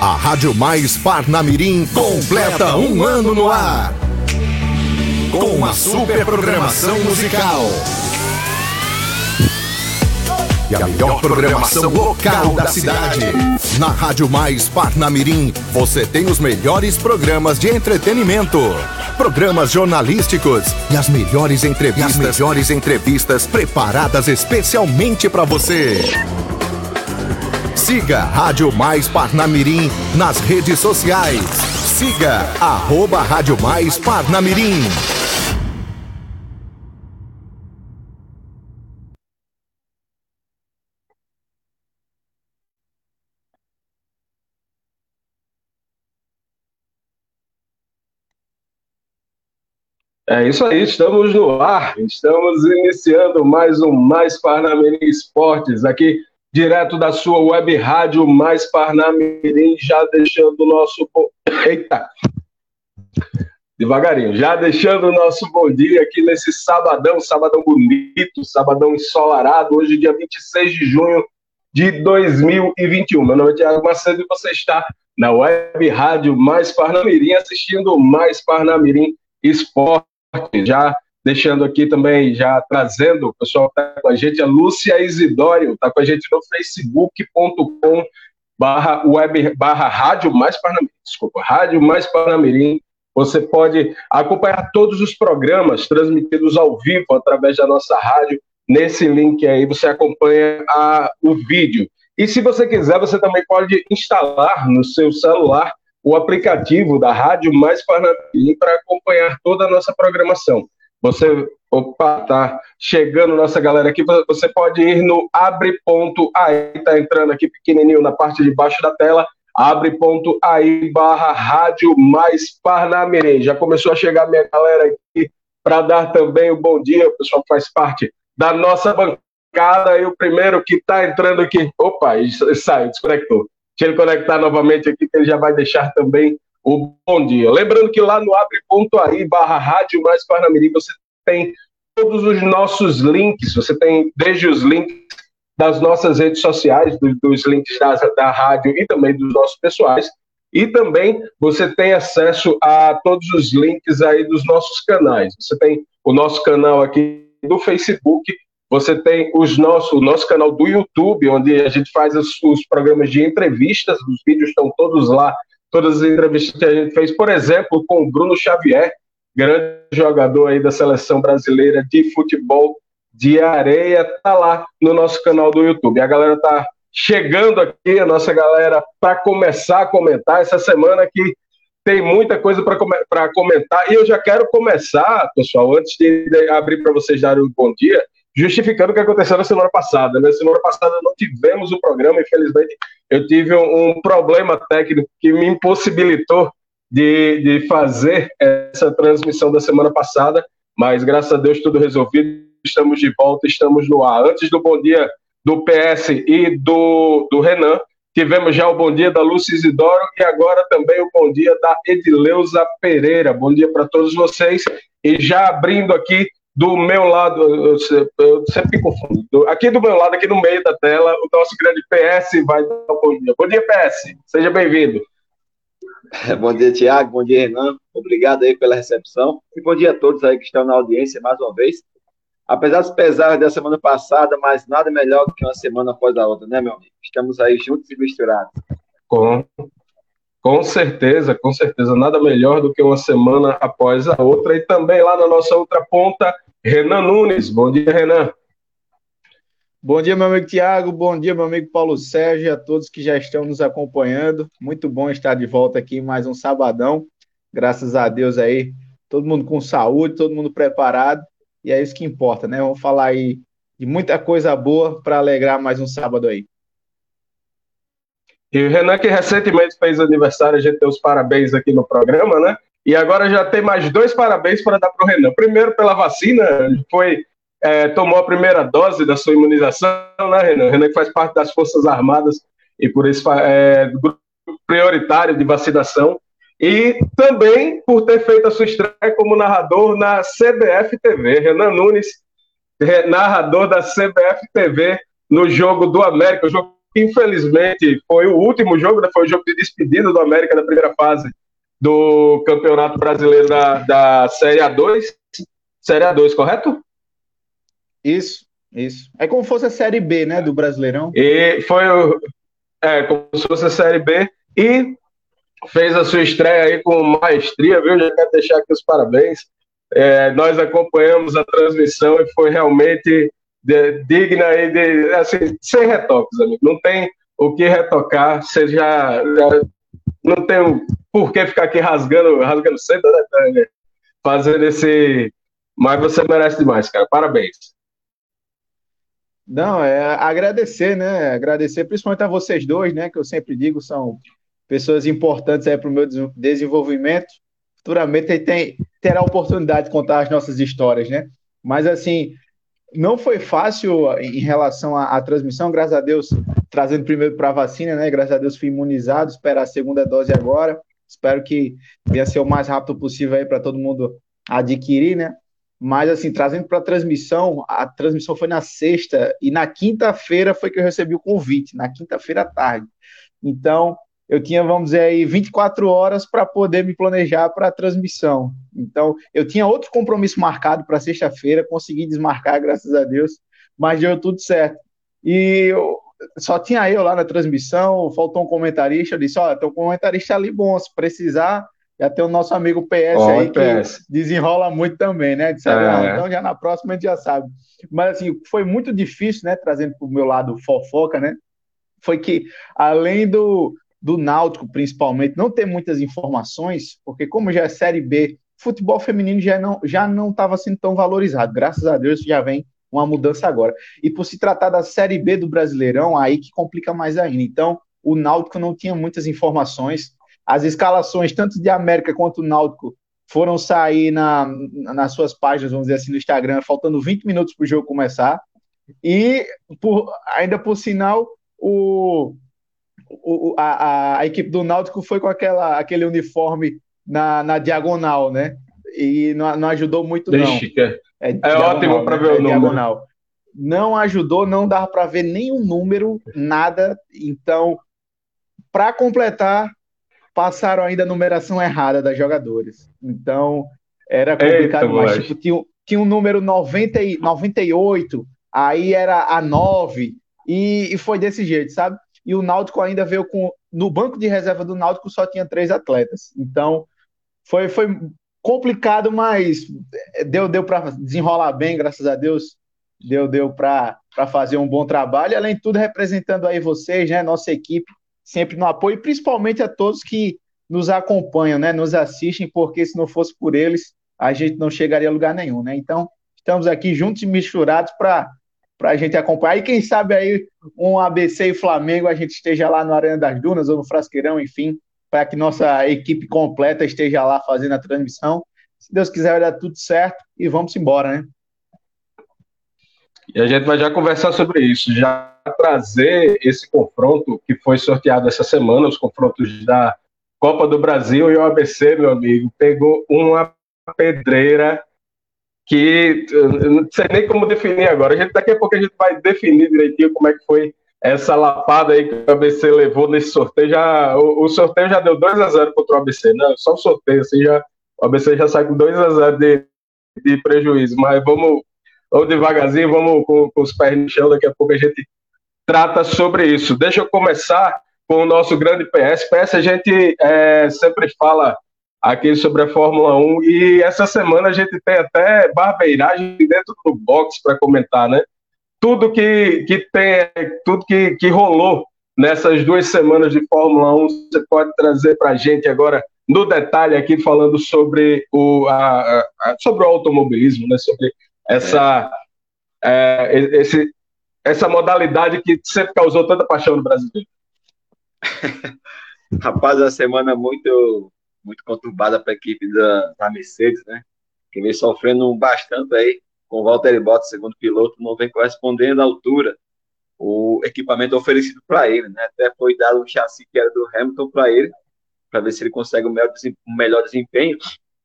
A Rádio Mais Parnamirim completa um ano no ar. Com uma super programação musical. E a melhor programação local da cidade. Na Rádio Mais Parnamirim, você tem os melhores programas de entretenimento, programas jornalísticos e as melhores entrevistas, as melhores entrevistas preparadas especialmente para você. Siga Rádio Mais Parnamirim nas redes sociais. Siga arroba Rádio Mais Parnamirim. É isso aí, estamos no ar, estamos iniciando mais um Mais Parnamirim Esportes, aqui direto da sua web rádio Mais Parnamirim, já deixando o nosso... Eita! Devagarinho, já deixando o nosso bom dia aqui nesse sabadão, sabadão bonito, sabadão ensolarado, hoje dia 26 de junho de 2021. Meu nome é Tiago Macedo e você está na web rádio Mais Parnamirim, assistindo Mais Parnamirim Esporte já deixando aqui também, já trazendo o pessoal está com a gente, a Lúcia Isidório, está com a gente no facebook.com barra web, barra rádio mais Parnamirim, desculpa, rádio mais Parnamirim, você pode acompanhar todos os programas transmitidos ao vivo através da nossa rádio, nesse link aí você acompanha a, o vídeo. E se você quiser, você também pode instalar no seu celular o aplicativo da Rádio Mais Parnamirim para acompanhar toda a nossa programação. Você, opa, tá chegando nossa galera aqui, você pode ir no abre.ai, tá entrando aqui pequenininho na parte de baixo da tela, abre.ai barra Rádio Mais Parnamirim. Já começou a chegar minha galera aqui para dar também o bom dia, o pessoal faz parte da nossa bancada, e o primeiro que está entrando aqui, opa, saiu, desconectou. Deixa ele conectar novamente aqui, que ele já vai deixar também o bom dia. Lembrando que lá no abre.ai barra rádio mais Parnamirim você tem todos os nossos links, você tem desde os links das nossas redes sociais, dos, dos links da, da rádio e também dos nossos pessoais, e também você tem acesso a todos os links aí dos nossos canais. Você tem o nosso canal aqui do Facebook, você tem os nosso, o nosso canal do YouTube, onde a gente faz os, os programas de entrevistas, os vídeos estão todos lá, todas as entrevistas que a gente fez, por exemplo, com o Bruno Xavier, grande jogador aí da seleção brasileira de futebol de areia, tá lá no nosso canal do YouTube. A galera tá chegando aqui, a nossa galera, para começar a comentar essa semana que tem muita coisa para comentar. E eu já quero começar, pessoal, antes de abrir para vocês darem um bom dia, justificando o que aconteceu na semana passada. Na né? semana passada não tivemos o programa, infelizmente eu tive um, um problema técnico que me impossibilitou de, de fazer essa transmissão da semana passada, mas graças a Deus tudo resolvido, estamos de volta, estamos no ar. Antes do bom dia do PS e do, do Renan, tivemos já o bom dia da Lúcia Isidoro e agora também o bom dia da Edileuza Pereira. Bom dia para todos vocês. E já abrindo aqui do meu lado, eu, eu sempre me confundo. Aqui do meu lado, aqui no meio da tela, o nosso grande PS vai dar um bom dia. Bom dia, PS. Seja bem-vindo. Bom dia, Tiago. Bom dia, Renan. Obrigado aí pela recepção. E bom dia a todos aí que estão na audiência mais uma vez. Apesar dos pesares da semana passada, mas nada melhor do que uma semana após a outra, né, meu amigo? Estamos aí juntos e misturados. Com, com certeza, com certeza. Nada melhor do que uma semana após a outra. E também lá na nossa outra ponta, Renan Nunes. Bom dia, Renan. Bom dia, meu amigo Tiago. Bom dia, meu amigo Paulo Sérgio e a todos que já estão nos acompanhando. Muito bom estar de volta aqui em mais um sabadão. Graças a Deus aí, todo mundo com saúde, todo mundo preparado. E é isso que importa, né? Vamos falar aí de muita coisa boa para alegrar mais um sábado aí. E o Renan, que recentemente fez aniversário, a gente deu os parabéns aqui no programa, né? E agora já tem mais dois parabéns para dar para o Renan. Primeiro, pela vacina, foi é, tomou a primeira dose da sua imunização, né, Renan? Renan que faz parte das Forças Armadas e por isso é grupo prioritário de vacinação. E também por ter feito a sua estreia como narrador na CBF TV. Renan Nunes, narrador da CBF TV no jogo do América, o jogo infelizmente, foi o último jogo, né? foi o jogo de despedida do América da primeira fase do Campeonato Brasileiro da, da Série A2. Série A2, correto? Isso, isso. É como se fosse a Série B, né, do Brasileirão. E foi é, como se fosse a Série B. E fez a sua estreia aí com maestria, viu? Já quero deixar aqui os parabéns. É, nós acompanhamos a transmissão e foi realmente de, digna aí de, assim, sem retoques, amigo. Não tem o que retocar, você já, já não tem por que ficar aqui rasgando, rasgando sempre, né, fazendo esse. Mas você merece demais, cara. Parabéns. Não, é agradecer, né? Agradecer principalmente a vocês dois, né? Que eu sempre digo, são pessoas importantes aí para o meu desenvolvimento. Futuramente tem, terá a oportunidade de contar as nossas histórias, né? Mas assim, não foi fácil em relação à, à transmissão, graças a Deus, trazendo primeiro para a vacina, né? Graças a Deus fui imunizado, esperar a segunda dose agora. Espero que venha ser o mais rápido possível aí para todo mundo adquirir, né? Mas assim, trazendo para a transmissão, a transmissão foi na sexta e na quinta-feira foi que eu recebi o convite, na quinta-feira à tarde. Então, eu tinha, vamos dizer aí, 24 horas para poder me planejar para a transmissão. Então, eu tinha outro compromisso marcado para sexta-feira, consegui desmarcar, graças a Deus, mas deu tudo certo. E eu, só tinha eu lá na transmissão, faltou um comentarista, eu disse, olha, tem um comentarista ali bom, se precisar, já tem o nosso amigo PS oh, aí, PS. que desenrola muito também, né? Disse, é. então já na próxima a gente já sabe. Mas assim, foi muito difícil, né, trazendo para o meu lado fofoca, né? Foi que, além do, do Náutico, principalmente, não ter muitas informações, porque como já é Série B, futebol feminino já não já não estava sendo tão valorizado. Graças a Deus já vem uma mudança agora. E por se tratar da Série B do Brasileirão, aí que complica mais ainda. Então, o Náutico não tinha muitas informações. As escalações, tanto de América quanto do Náutico, foram sair na, nas suas páginas, vamos dizer assim, no Instagram, faltando 20 minutos para o jogo começar. E, por, ainda por sinal, o, o, a, a, equipe do Náutico foi com aquela, aquele uniforme na, na diagonal, né? E não, não ajudou muito, não. É, é ótimo para né? ver o é número. Diagonal. Não ajudou, não dava para ver nenhum número, nada. Então, para completar, passaram ainda a numeração errada das jogadoras. Então, era complicado, Eita, mas tipo, tinha, tinha um número 90 e, 98, aí era a 9, e, e foi desse jeito, sabe? E o Náutico ainda veio com. No banco de reserva do Náutico só tinha três atletas. Então, foi, foi complicado, mas deu, deu para desenrolar bem, graças a Deus. Deu, deu para fazer um bom trabalho. Além de tudo, representando aí vocês, né, nossa equipe, sempre no apoio, e principalmente a todos que nos acompanham, né, nos assistem, porque se não fosse por eles, a gente não chegaria a lugar nenhum, né? Então, estamos aqui juntos e misturados para para a gente acompanhar. E quem sabe aí um ABC e Flamengo a gente esteja lá no Arena das Dunas ou no Frasqueirão, enfim, para que nossa equipe completa esteja lá fazendo a transmissão. Se Deus quiser, vai dar tudo certo e vamos embora, né? E a gente vai já conversar sobre isso, já trazer esse confronto que foi sorteado essa semana, os confrontos da Copa do Brasil e o ABC, meu amigo, pegou uma pedreira que não sei nem como definir agora. A gente, daqui a pouco a gente vai definir direitinho como é que foi essa lapada aí que o ABC levou nesse sorteio. Já, o, o sorteio já deu 2 a 0 contra o ABC, não, só o sorteio, assim, já, o ABC já sai com 2 a 0 de, de prejuízo. Mas vamos, vamos devagarzinho, vamos com, com os pés no chão, daqui a pouco a gente trata sobre isso. Deixa eu começar com o nosso grande PS. PS a gente é, sempre fala aqui sobre a Fórmula 1. E essa semana a gente tem até barbeiragem dentro do box para comentar, né? Tudo que, que tem, tudo que, que rolou nessas duas semanas de Fórmula 1, você pode trazer para a gente agora no detalhe aqui falando sobre o, a, a, sobre o automobilismo, né? Sobre essa, é. É, esse, essa modalidade que sempre causou tanta paixão no brasileiro. Rapaz, a semana muito muito conturbada para a equipe da, da, Mercedes, né? Que vem sofrendo bastante aí com o Valtteri Bottas, segundo piloto, não vem correspondendo à altura o equipamento oferecido para ele, né? Até foi dado um chassi que era do Hamilton para ele, para ver se ele consegue um melhor, um melhor desempenho.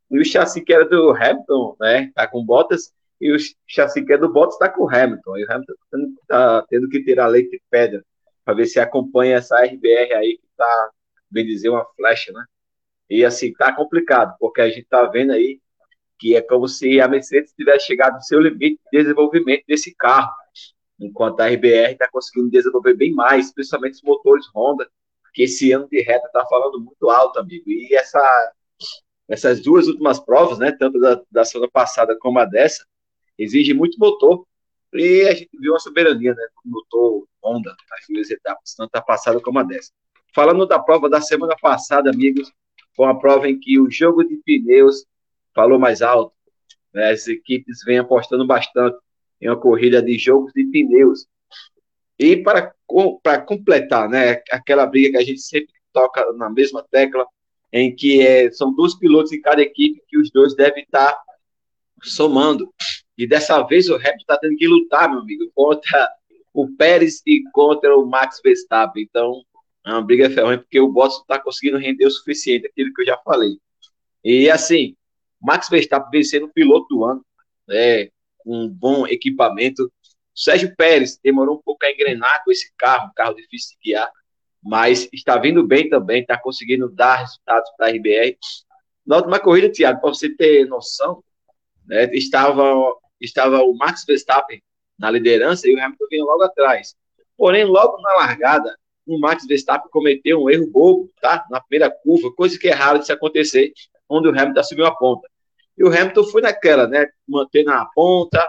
E o chassi que era do Hamilton, né? Tá com Bottas, e o chassi que é do Bottas está com o Hamilton. E o Hamilton está tendo que tirar leite de pedra para ver se acompanha essa RBR aí que tá, bem dizer, uma flecha, né? E assim, tá complicado, porque a gente tá vendo aí que é como se a Mercedes tivesse chegado no seu limite de desenvolvimento desse carro, enquanto a RBR está conseguindo desenvolver bem mais, principalmente os motores Honda, que esse ano de reta está falando muito alto, amigo. E essa, essas duas últimas provas, né, tanto da, da semana passada como a dessa, exige muito motor. E a gente viu uma soberania, né, do motor Honda nas duas etapas, tanto a passada como a dessa. Falando da prova da semana passada, amigos, foi uma prova em que o jogo de pneus falou mais alto. Né, as equipes vêm apostando bastante em uma corrida de jogos de pneus. E para, para completar, né, aquela briga que a gente sempre toca na mesma tecla, em que é, são dois pilotos em cada equipe que os dois devem estar somando. E dessa vez o Hamilton está tendo que lutar, meu amigo, contra o Pérez e contra o Max Verstappen. Então, é uma briga ferrante, porque o Bottas está conseguindo render o suficiente, aquilo que eu já falei. E assim, Max Verstappen vencendo o piloto do ano, né, um bom equipamento. Sérgio Pérez demorou um pouco a engrenar com esse carro, um carro difícil de guiar, mas está vindo bem também, está conseguindo dar resultados para a RBR. Na última corrida, Thiago, para você ter noção, né, estava, estava o Max Verstappen na liderança e o Hamilton vinha logo atrás. Porém, logo na largada, o Max Verstappen cometeu um erro bobo, tá? Na primeira curva, coisa que é raro de se acontecer, onde o Hamilton subiu a ponta. E o Hamilton foi naquela, né? Manter na ponta.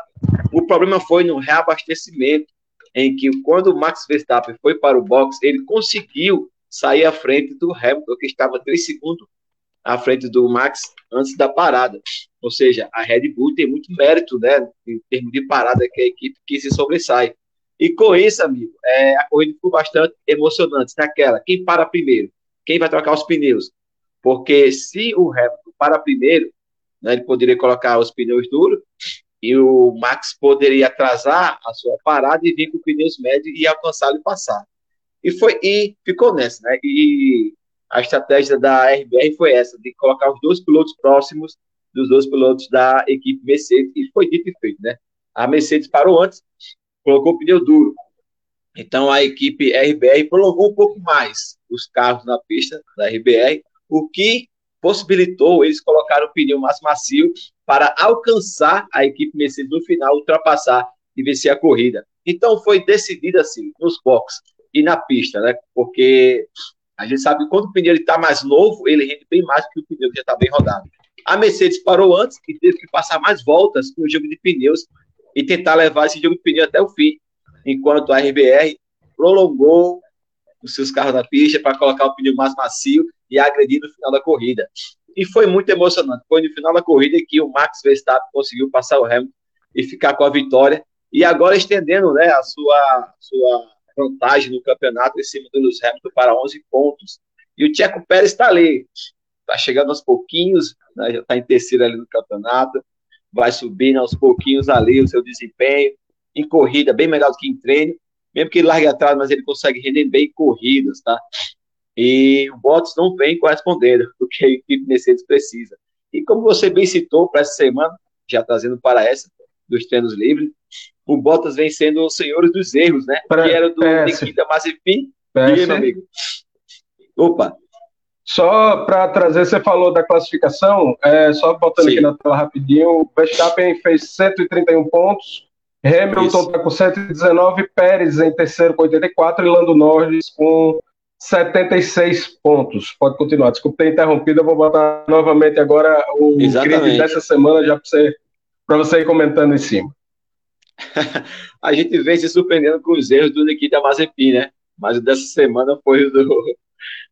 O problema foi no reabastecimento, em que quando o Max Verstappen foi para o box, ele conseguiu sair à frente do Hamilton, que estava três segundos à frente do Max antes da parada. Ou seja, a Red Bull tem muito mérito, né? Em termos de parada, que é a equipe que se sobressai. E com isso, amigo, é, a corrida ficou bastante emocionante naquela. Quem para primeiro? Quem vai trocar os pneus? Porque se o Hamilton para primeiro, né, ele poderia colocar os pneus duros e o Max poderia atrasar a sua parada e vir com pneus médios e alcançá-lo e passar. E foi e ficou nessa, né? E a estratégia da RBR foi essa, de colocar os dois pilotos próximos dos dois pilotos da equipe Mercedes, e foi dito e feito, né? A Mercedes parou antes, colocou pneu duro. Então a equipe RBR prolongou um pouco mais os carros na pista da RBR, o que possibilitou eles colocar o pneu mais macio para alcançar a equipe Mercedes no final, ultrapassar e vencer a corrida. Então foi decidido assim, nos boxes e na pista, né? Porque a gente sabe que quando o pneu está mais novo, ele rende bem mais do que o pneu que já está bem rodado. A Mercedes parou antes e teve que passar mais voltas no jogo de pneus e tentar levar esse jogo de pneu até o fim, enquanto a RBR prolongou os seus carros na pista para colocar o pneu mais macio e agredir no final da corrida. E foi muito emocionante. Foi no final da corrida que o Max Verstappen conseguiu passar o Hamilton e ficar com a vitória. E agora estendendo né, a sua, sua vantagem no campeonato em cima do Lewis Hamilton para 11 pontos. E o Tcheco Pérez está ali. Está chegando aos pouquinhos, né, já está em terceiro ali no campeonato. Vai subindo aos pouquinhos ali o seu desempenho. Em corrida, bem melhor do que em treino mesmo que ele largue atrás, mas ele consegue render bem corridas, tá? E o Bottas não vem correspondendo o que a equipe Mercedes precisa. E como você bem citou para essa semana, já trazendo para essa, dos treinos livres, o Bottas vem sendo o senhor dos erros, né? Pra, que era do Nikita Mazepin. E meu amigo. Opa. Só para trazer, você falou da classificação, é, só botando Sim. aqui na tela rapidinho, o Verstappen fez 131 pontos, Hamilton está com 119, Pérez em terceiro com 84 e Lando Norris com 76 pontos. Pode continuar. Desculpa ter interrompido, eu vou botar novamente agora o grid dessa semana já para você, você ir comentando em cima. a gente vem se surpreendendo com os erros do Nikita Mazepin, né? Mas o dessa semana foi o do,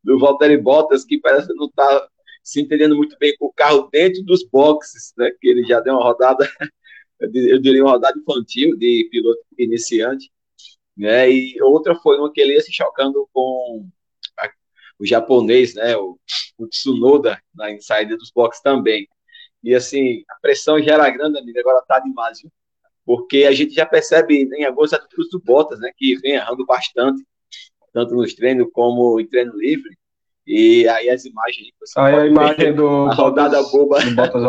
do Valtteri Bottas, que parece não está se entendendo muito bem com o carro dentro dos boxes, né? Que ele já deu uma rodada eu diria uma rodada infantil de piloto iniciante, né? E outra foi uma que ele ia se chocando com a, o japonês, né? O, o Tsunoda na saída dos boxes também. E assim, a pressão já era grande, amigo, agora tá demais, viu? Porque a gente já percebe em algumas atitudes do Bottas, né? Que vem errando bastante, tanto nos treinos como em treino livre. E aí as imagens. Aí a imagem do a rodada boba. Do Bottas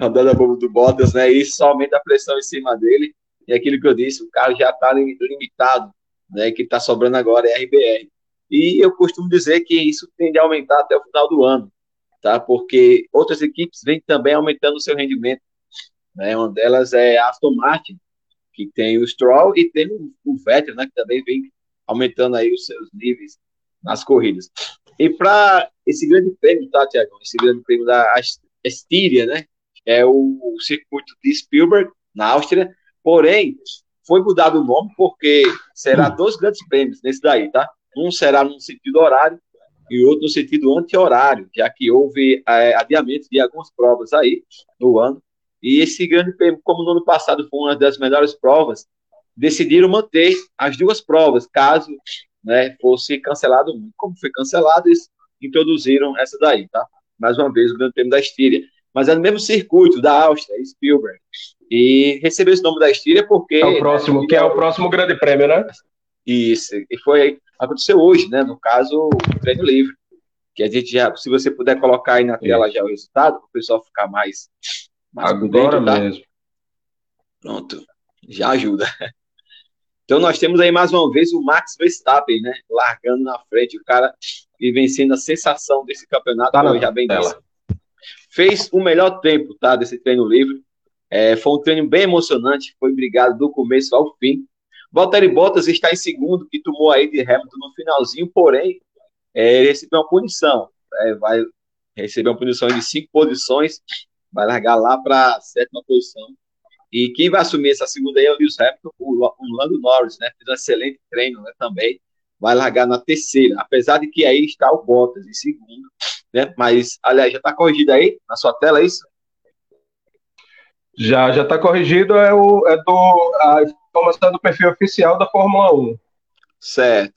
rodando bobo do Bottas, né? Isso só aumenta a pressão em cima dele. E aquilo que eu disse, o carro já está limitado né, que está sobrando agora é RBR. E eu costumo dizer que isso tende a aumentar até o final do ano, tá? Porque outras equipes vêm também aumentando o seu rendimento. Né? Uma delas é a Aston Martin, que tem o Stroll e tem o Vettel, né, que também vem aumentando aí os seus níveis nas corridas. E para esse grande prêmio, tá, Tiago? Esse grande prêmio da Estíria, né? É o circuito de Spielberg, na Áustria. Porém, foi mudado o nome porque será dois grandes prêmios nesse daí, tá? Um será no sentido horário e outro no sentido anti-horário, já que houve é, adiamento de algumas provas aí no ano. E esse grande prêmio, como no ano passado foi uma das melhores provas, decidiram manter as duas provas, caso né, fosse cancelado Como foi cancelado, eles introduziram essa daí, tá? Mais uma vez, o Grande Prêmio da Estíria. Mas é no mesmo circuito da Áustria, Spielberg. E recebeu esse nome da Estíria porque. É o próximo, né, que é o próximo Grande Prêmio, né? Isso. E foi. Aconteceu hoje, né? No caso, o treino livre. Que a gente já, se você puder colocar aí na tela Isso. já o resultado, para o pessoal ficar mais. mais Agora dentro, tá? mesmo. Pronto. Já ajuda. Então nós temos aí mais uma vez o Max Verstappen, né? Largando na frente, o cara e vencendo a sensação desse campeonato, tá já bem disse. Fez o melhor tempo, tá? Desse treino livre. É, foi um treino bem emocionante, foi brigado do começo ao fim. Valtteri Bottas está em segundo, que tomou aí de Hamilton no finalzinho, porém, é, recebeu uma punição. É, vai receber uma punição de cinco posições, vai largar lá para a sétima posição. E quem vai assumir essa segunda aí é o Lewis Hamilton, o, o Lando Norris, né? Fez um excelente treino né, também. Vai largar na terceira, apesar de que aí está o Bottas em segundo, né? Mas, aliás, já está corrigido aí na sua tela, é isso? Já, já está corrigido, é, o, é do, a informação do perfil oficial da Fórmula 1. Certo.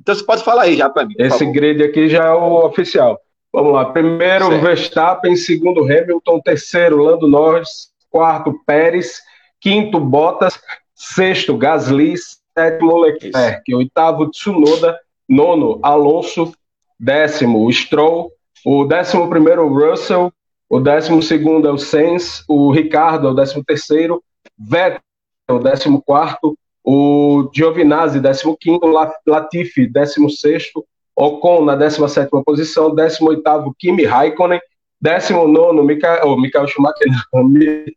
Então você pode falar aí já para mim. Esse favor. grid aqui já é o oficial. Vamos lá. Primeiro, certo. Verstappen, segundo, Hamilton, terceiro, Lando Norris, quarto, Pérez, quinto, Bottas, sexto, Gasly, sétimo, Leclerc, oitavo, Tsunoda, nono, Alonso, décimo, Stroll, o décimo primeiro, Russell, o décimo segundo é o Sainz, o Ricardo é o décimo terceiro, Vettel é o décimo quarto, o Giovinazzi, décimo quinto, Latifi, décimo sexto, Ocon na décima sétima posição, décimo oitavo, Kimi Raikkonen, décimo nono, Michael, oh, Michael Schumacher,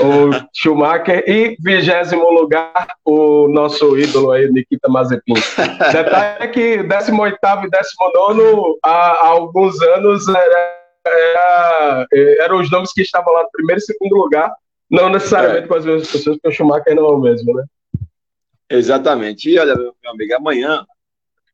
o Schumacher, e vigésimo lugar, o nosso ídolo aí, Nikita Mazepin. Detalhe é que 18 e 19 há, há alguns anos era, era, eram os nomes que estavam lá no primeiro e segundo lugar, não necessariamente é. com as mesmas pessoas, porque o Schumacher não é o mesmo, né? Exatamente. E olha, meu amigo, amanhã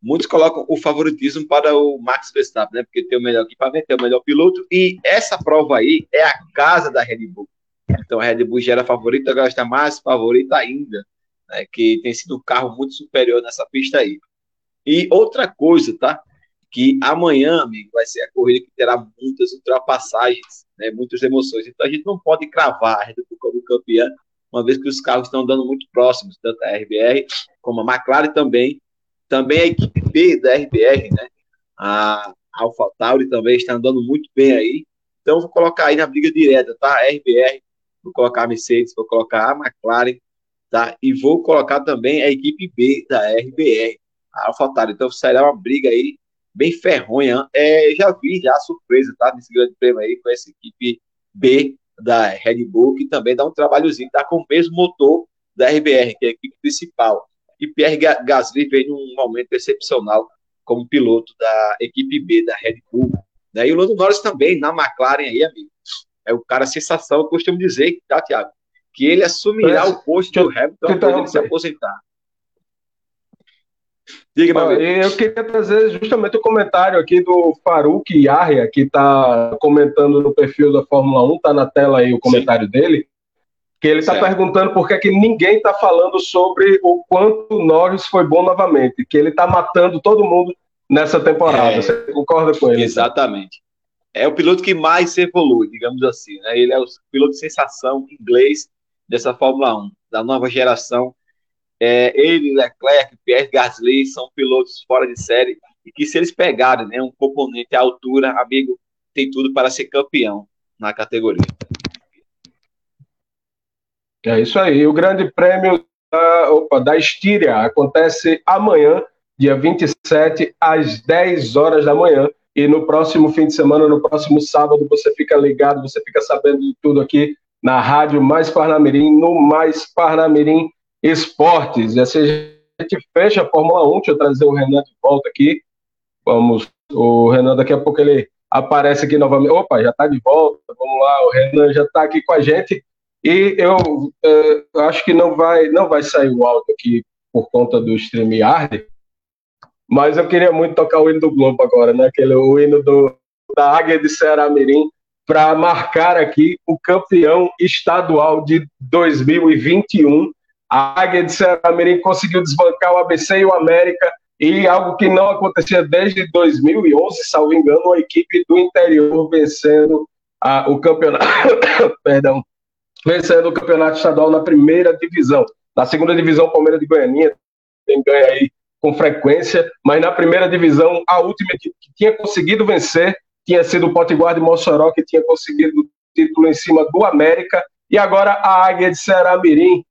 muitos colocam o favoritismo para o Max Verstappen, né? Porque tem o melhor equipamento, tem o melhor piloto, e essa prova aí é a casa da Red Bull. Então a Red Bull já era favorita, agora está mais favorita ainda, né, que tem sido um carro muito superior nessa pista aí. E outra coisa, tá? Que amanhã, amigo, vai ser a corrida que terá muitas ultrapassagens, né, muitas emoções. Então a gente não pode cravar a Red Bull como campeã, uma vez que os carros estão andando muito próximos, tanto a RBR como a McLaren também. Também a equipe B da RBR, né? A AlphaTauri também está andando muito bem aí. Então, vou colocar aí na briga direta, tá? RBR vou colocar a Mercedes, vou colocar a McLaren, tá? E vou colocar também a equipe B da RBR, a AlphaTauri. Então será uma briga aí bem ferronha. É, já vi já a surpresa, tá? Nesse grande prêmio aí com essa equipe B da Red Bull, que também dá um trabalhozinho, tá com o mesmo motor da RBR, que é a equipe principal. E Pierre Gasly vem num momento excepcional como piloto da equipe B da Red Bull. Né? E o Lando Norris também na McLaren aí, amigo é o cara sensação, eu costumo dizer, tá, Thiago? Que ele assumirá o posto do Hamilton quando ele se aposentar. Diga, meu amigo. Eu queria trazer justamente o comentário aqui do Faruk Yahya, que está comentando no perfil da Fórmula 1, está na tela aí o comentário Sim. dele, que ele está perguntando por que, que ninguém está falando sobre o quanto Norris foi bom novamente, que ele está matando todo mundo nessa temporada. É, Você concorda com ele? Exatamente é o piloto que mais evolui, digamos assim. Né? Ele é o piloto de sensação inglês dessa Fórmula 1, da nova geração. É, ele, Leclerc, Pierre Gasly são pilotos fora de série e que se eles pegarem né, um componente à altura, amigo, tem tudo para ser campeão na categoria. É isso aí. O Grande Prêmio da, opa, da Estíria. Acontece amanhã, dia 27, às 10 horas da manhã. E no próximo fim de semana, no próximo sábado, você fica ligado, você fica sabendo de tudo aqui na Rádio Mais Parnamirim, no Mais Parnamirim Esportes. E assim a gente fecha a Fórmula 1. Deixa eu trazer o Renan de volta aqui. Vamos, o Renan daqui a pouco ele aparece aqui novamente. Opa, já está de volta. Vamos lá, o Renan já está aqui com a gente. E eu uh, acho que não vai, não vai sair o áudio aqui por conta do StreamYard, mas eu queria muito tocar o hino do Globo agora, né? Aquele, o hino do, da Águia de Ceará Mirim, para marcar aqui o campeão estadual de 2021. A Águia de Ceará Mirim conseguiu desbancar o ABC e o América, e algo que não acontecia desde 2011, salvo engano, a equipe do interior vencendo a, o campeonato. Perdão vencendo o campeonato estadual na primeira divisão. Na segunda divisão, o Palmeiras de Goianinha tem ganho aí com frequência, mas na primeira divisão, a última que, que tinha conseguido vencer tinha sido o Potiguar de Mossoró, que tinha conseguido o título em cima do América, e agora a Águia de Ceará Mirim,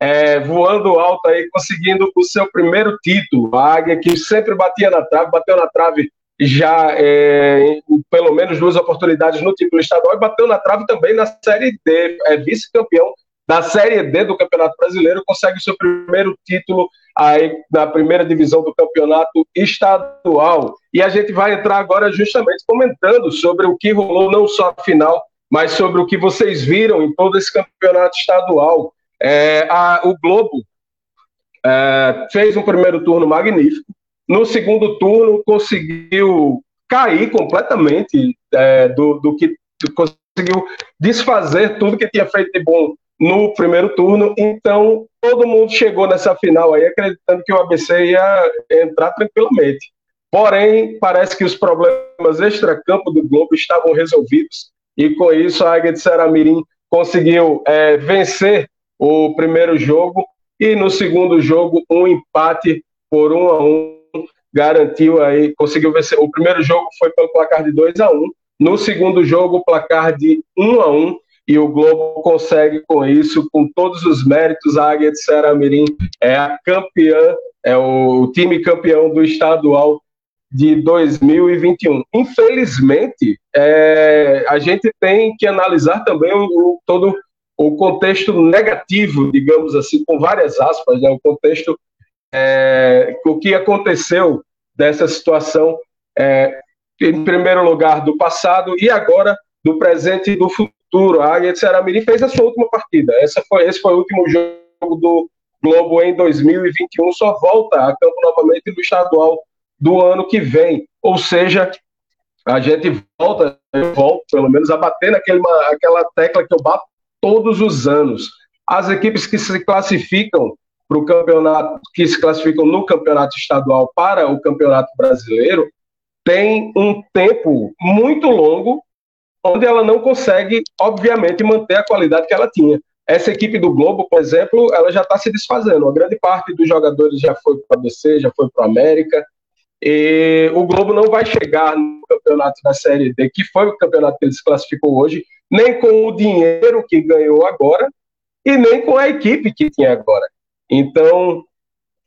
é, voando alto aí, conseguindo o seu primeiro título. A Águia que sempre batia na trave, bateu na trave já é, pelo menos duas oportunidades no título estadual e bateu na trave também na Série D. É vice-campeão da Série D do Campeonato Brasileiro, consegue o seu primeiro título aí na primeira divisão do Campeonato Estadual. E a gente vai entrar agora justamente comentando sobre o que rolou, não só a final, mas sobre o que vocês viram em todo esse campeonato estadual. É, a, o Globo é, fez um primeiro turno magnífico, no segundo turno, conseguiu cair completamente é, do, do que conseguiu desfazer tudo que tinha feito de bom no primeiro turno. Então, todo mundo chegou nessa final aí acreditando que o ABC ia entrar tranquilamente. Porém, parece que os problemas extra-campo do Globo estavam resolvidos e com isso a Águia de Saramirim conseguiu é, vencer o primeiro jogo e no segundo jogo um empate por um a um garantiu aí, conseguiu vencer. O primeiro jogo foi pelo placar de 2 a 1 no segundo jogo, o placar de 1 a 1 e o Globo consegue com isso, com todos os méritos, a Águia de Seramirim é a campeã, é o time campeão do estadual de 2021. Infelizmente, é, a gente tem que analisar também o, o, todo o contexto negativo, digamos assim, com várias aspas, né, o contexto é, o que aconteceu dessa situação, é, em primeiro lugar, do passado e agora do presente e do futuro. A Águia de Ceramiri fez a sua última partida. Essa foi, esse foi o último jogo do Globo em 2021. Só volta a campo novamente no estadual do ano que vem. Ou seja, a gente volta, eu volto pelo menos, a bater naquela aquela tecla que eu bato todos os anos. As equipes que se classificam para o campeonato, que se classificam no campeonato estadual para o campeonato brasileiro, tem um tempo muito longo onde ela não consegue, obviamente, manter a qualidade que ela tinha. Essa equipe do Globo, por exemplo, ela já está se desfazendo. A grande parte dos jogadores já foi para o ABC, já foi para o América. E o Globo não vai chegar no campeonato da Série D, que foi o campeonato que ele se classificou hoje, nem com o dinheiro que ganhou agora e nem com a equipe que tinha agora. Então,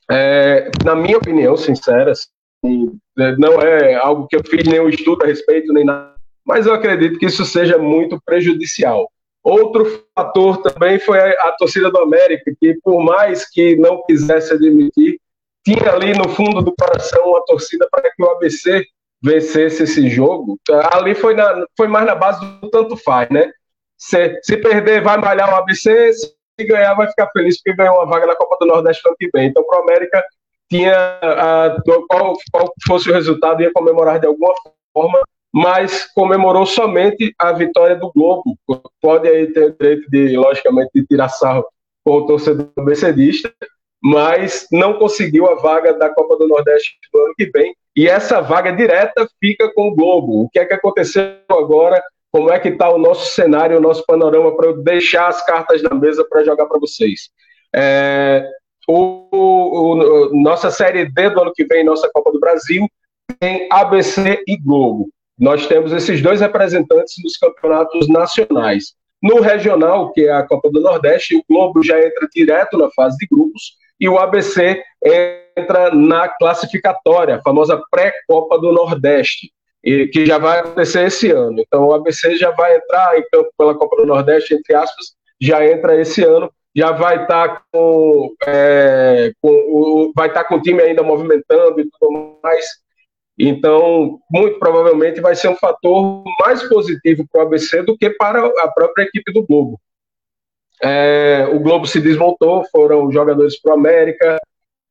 é, na minha opinião sincera, assim, não é algo que eu fiz nenhum estudo a respeito, nem nada, mas eu acredito que isso seja muito prejudicial. Outro fator também foi a, a torcida do América, que por mais que não quisesse admitir, tinha ali no fundo do coração a torcida para que o ABC vencesse esse jogo. Ali foi, na, foi mais na base do tanto faz, né? Se, se perder, vai malhar o ABC, se ganhar vai ficar feliz porque ganhou uma vaga na Copa do Nordeste ano que vem. Então, para o América, tinha a, qual, qual fosse o resultado, ia comemorar de alguma forma, mas comemorou somente a vitória do Globo. Pode aí ter o direito de, logicamente, de tirar sarro com o torcedor mercedista, mas não conseguiu a vaga da Copa do Nordeste do ano que vem. E essa vaga direta fica com o Globo. O que é que aconteceu agora como é que está o nosso cenário, o nosso panorama para eu deixar as cartas na mesa para jogar para vocês. É, o, o, nossa Série D do ano que vem, nossa Copa do Brasil, tem ABC e Globo. Nós temos esses dois representantes nos campeonatos nacionais. No regional, que é a Copa do Nordeste, o Globo já entra direto na fase de grupos e o ABC entra na classificatória, a famosa pré-Copa do Nordeste, que já vai acontecer esse ano. Então o ABC já vai entrar em campo pela Copa do Nordeste, entre aspas, já entra esse ano, já vai estar tá com, é, com o, vai estar tá com o time ainda movimentando e tudo mais. Então, muito provavelmente vai ser um fator mais positivo para o ABC do que para a própria equipe do Globo. É, o Globo se desmontou, foram jogadores para o América,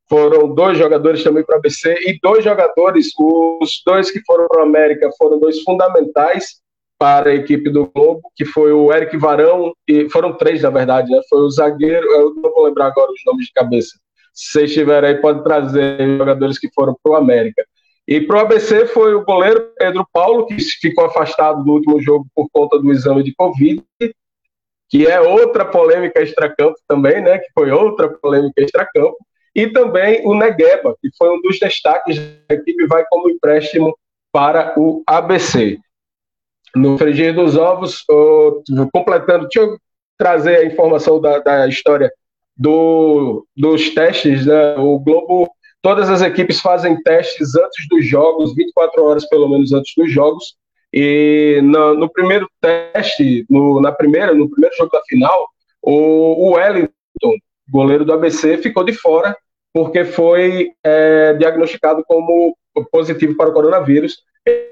foram dois jogadores também para o ABC, e dois jogadores, os dois que foram para o América foram dois fundamentais para a equipe do Globo, que foi o Eric Varão, e foram três, na verdade, né? Foi o zagueiro, eu não vou lembrar agora os nomes de cabeça. Se vocês aí, pode trazer jogadores que foram para o América. E para o ABC foi o goleiro Pedro Paulo, que ficou afastado do último jogo por conta do exame de Covid, que é outra polêmica extracampo também, né? Que foi outra polêmica extracampo. E também o Negueba, que foi um dos destaques da equipe, vai como empréstimo para o ABC. No Frigir dos Ovos, completando, deixa eu trazer a informação da, da história do, dos testes, né? O Globo, todas as equipes fazem testes antes dos jogos, 24 horas pelo menos antes dos jogos, e no, no primeiro teste, no, na primeira, no primeiro jogo da final, o, o Wellington, goleiro do ABC, ficou de fora porque foi é, diagnosticado como positivo para o coronavírus.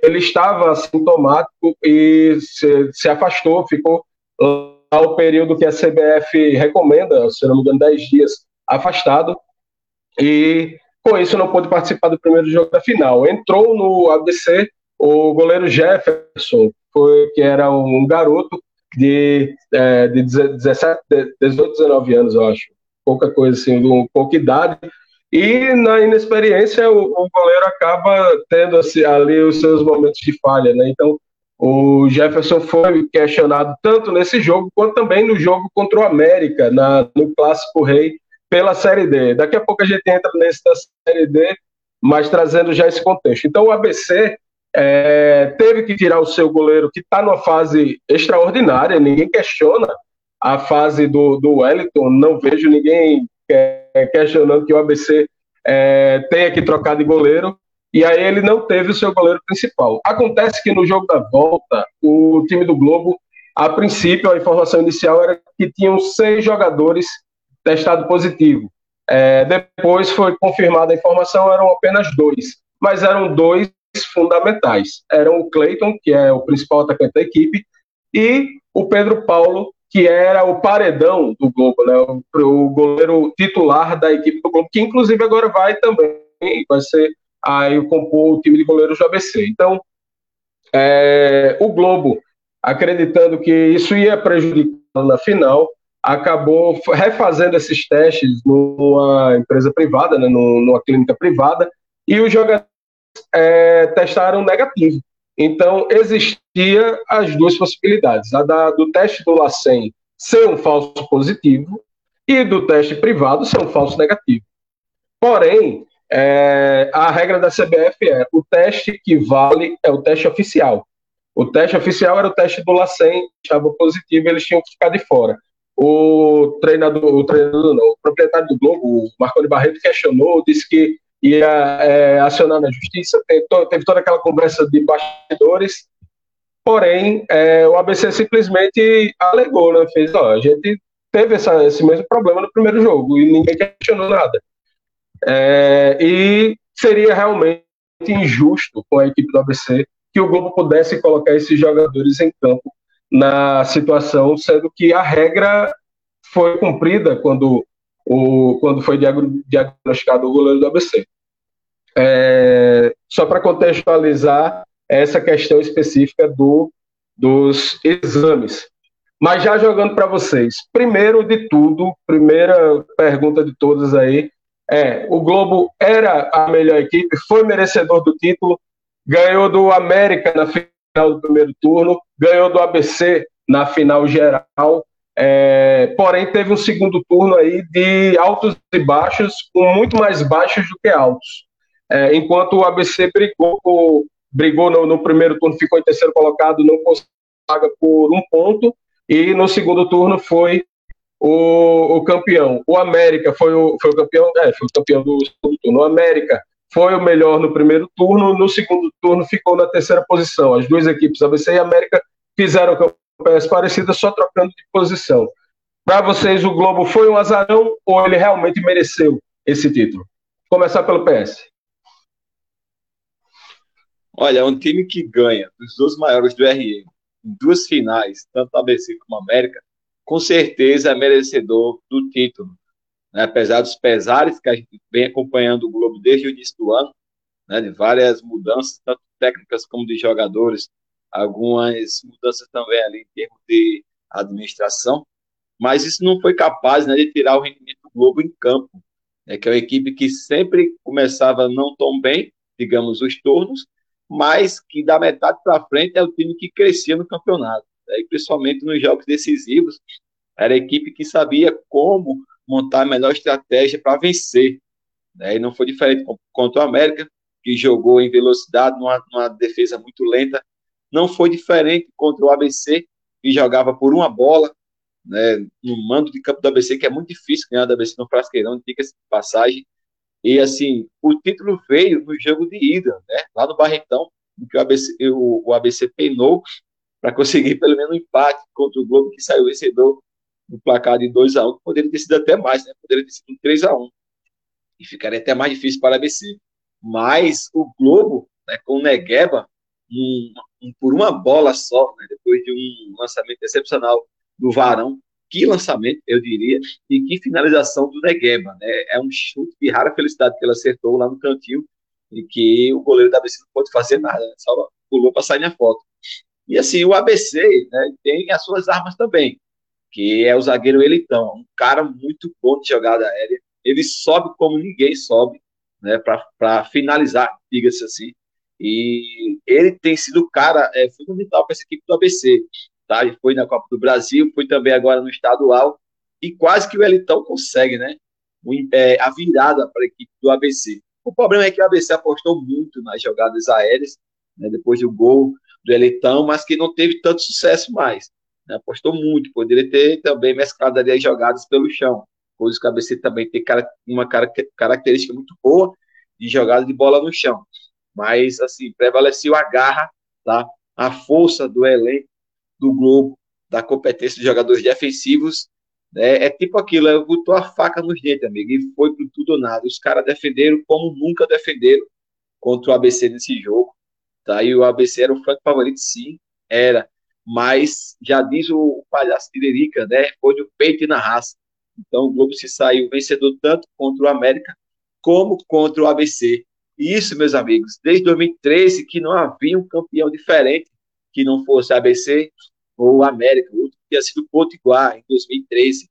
Ele estava assintomático e se, se afastou, ficou lá o período que a CBF recomenda, se não me engano, 10 dias afastado, e com isso não pôde participar do primeiro jogo da final. Entrou no ABC o goleiro Jefferson, foi, que era um garoto de, é, de 17, 18, 19 anos, eu acho. Pouca coisa assim, de pouca idade. E na inexperiência, o, o goleiro acaba tendo assim, ali os seus momentos de falha, né? Então, o Jefferson foi questionado tanto nesse jogo quanto também no jogo contra o América, na, no Clássico Rei, pela Série D. Daqui a pouco a gente entra nesse da Série D, mas trazendo já esse contexto. Então, o ABC é, teve que tirar o seu goleiro, que está numa fase extraordinária, ninguém questiona a fase do, do Wellington, não vejo ninguém questionando que o ABC é, tenha que trocar de goleiro, e aí ele não teve o seu goleiro principal. Acontece que no jogo da volta, o time do Globo, a princípio, a informação inicial era que tinham seis jogadores testados positivo. É, depois foi confirmada a informação, eram apenas dois, mas eram dois fundamentais. Eram o Cleiton, que é o principal atacante da equipe, e o Pedro Paulo, que era o paredão do Globo, né? O, o, goleiro titular da equipe do Globo, que inclusive agora vai também, vai ser aí compor o time de goleiros do ABC. Então, é, o Globo, acreditando que isso ia prejudicar na final, acabou refazendo esses testes numa empresa privada, né, numa clínica privada, e os jogadores é, testaram negativo. Então, existia as duas possibilidades: a da, do teste do LACEN ser um falso positivo e do teste privado ser um falso negativo. Porém, é, a regra da CBF é o teste que vale é o teste oficial. O teste oficial era o teste do LACEN, estava positivo, eles tinham que ficar de fora. O treinador, o treinador não, o proprietário do Globo, o Marconi Barreto, questionou, disse que ia é, acionar na justiça, teve, teve, toda aquela conversa de bastidores, porém, é, o ABC simplesmente alegou, né, fez, ó, a gente teve essa, esse mesmo problema no primeiro jogo e ninguém questionou nada. É, e seria realmente injusto com a equipe do ABC que o Globo pudesse colocar esses jogadores em campo na situação, sendo que a regra foi cumprida quando, o, quando foi diagnosticado o goleiro do ABC. É, só para contextualizar essa questão específica do, dos exames. Mas já jogando para vocês, primeiro de tudo, primeira pergunta de todas aí, é: o Globo era a melhor equipe, foi merecedor do título, ganhou do América na final do primeiro turno, ganhou do ABC na final geral, é, porém teve um segundo turno aí de altos e baixos, com muito mais baixos do que altos. É, enquanto o ABC brigou, brigou no, no, primeiro turno, ficou em terceiro colocado, não conseguiu por um ponto. e no segundo turno foi o, o campeão. O América foi o, foi o campeão, é, foi o campeão do segundo turno. O América foi o melhor no primeiro turno, no segundo turno ficou na terceira posição. As duas equipes, ABC e América, fizeram campanhas parecidas, só trocando de posição. Para vocês, o Globo foi um azarão ou ele realmente mereceu esse título? Começar pelo PS. Olha, é um time que ganha dos dois maiores do RE em duas finais, tanto ABC como América, com certeza é merecedor do título. Né? Apesar dos pesares que a gente vem acompanhando o Globo desde o início do ano, né? de várias mudanças, tanto técnicas como de jogadores, algumas mudanças também ali em termos de administração, mas isso não foi capaz né, de tirar o rendimento do Globo em campo, né, que é uma equipe que sempre começava não tão bem, digamos, os turnos, mas que da metade para frente é o time que crescia no campeonato, né, e principalmente nos jogos decisivos, era a equipe que sabia como montar a melhor estratégia para vencer. Né, e não foi diferente contra o América, que jogou em velocidade, numa, numa defesa muito lenta. Não foi diferente contra o ABC, que jogava por uma bola, né, no mando de campo do ABC, que é muito difícil ganhar do ABC no Frasqueirão, fica essa passagem. E assim, o título veio no jogo de ida, né, lá no Barretão, que o ABC, o, o ABC peinou para conseguir pelo menos um empate contra o Globo, que saiu vencedor no placar de 2 a 1 um, poderia ter sido até mais, né, poderia ter sido um 3 a 1 e ficaria até mais difícil para o ABC. Mas o Globo, né, com o Negueba, um, um, por uma bola só, né, depois de um lançamento excepcional do Varão. Que lançamento, eu diria, e que finalização do Negueba. Né? É um chute de rara felicidade que ele acertou lá no cantinho e que o goleiro da ABC não pode fazer nada, né? só pulou para sair na foto. E assim, o ABC né, tem as suas armas também, que é o zagueiro Elitão, um cara muito bom de jogada aérea. Ele sobe como ninguém sobe, né, para finalizar, diga-se assim. E ele tem sido o cara é, fundamental para essa equipe do ABC tá? E foi na Copa do Brasil, foi também agora no estadual, e quase que o Elitão consegue, né? O, é, a virada para a equipe do ABC. O problema é que o ABC apostou muito nas jogadas aéreas, né, depois do gol do Elitão, mas que não teve tanto sucesso mais. Né, apostou muito, poderia ter também mesclado ali as jogadas pelo chão, coisa que o ABC também tem uma característica muito boa de jogada de bola no chão. Mas, assim, prevaleceu a garra, tá? a força do elenco do Globo, da competência dos jogadores defensivos. Né? É tipo aquilo, é, botou a faca nos dentes, amigo, e foi por tudo ou nada. Os caras defenderam como nunca defenderam contra o ABC nesse jogo. Tá? E o ABC era o franco favorito, sim, era. Mas já diz o, palhaço Tiririca, né? Foi do peito e na raça. Então o Globo se saiu vencedor tanto contra o América como contra o ABC. E isso, meus amigos, desde 2013 que não havia um campeão diferente que não fosse ABC ou América, outro tinha sido Potiguar em 2013.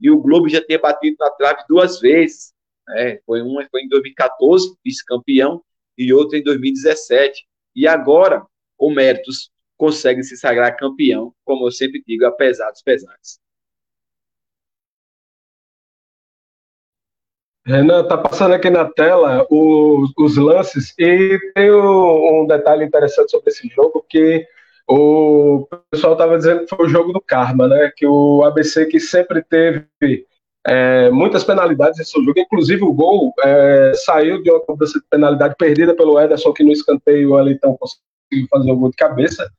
E o Globo já tinha batido na trave duas vezes. Né? Foi uma foi em 2014, vice-campeão, e outra em 2017. E agora, com méritos, consegue se sagrar campeão, como eu sempre digo, apesar dos pesares. Renan, tá passando aqui na tela os, os lances e tem um, um, detalhe interessante sobre esse jogo que o pessoal estava dizendo que foi o jogo do karma, né? Que o ABC que sempre teve é, muitas penalidades nesse jogo, inclusive o gol é, saiu de uma cobrança de penalidade perdida pelo Ederson, que no escanteio ali então conseguiu fazer o gol de cabeça.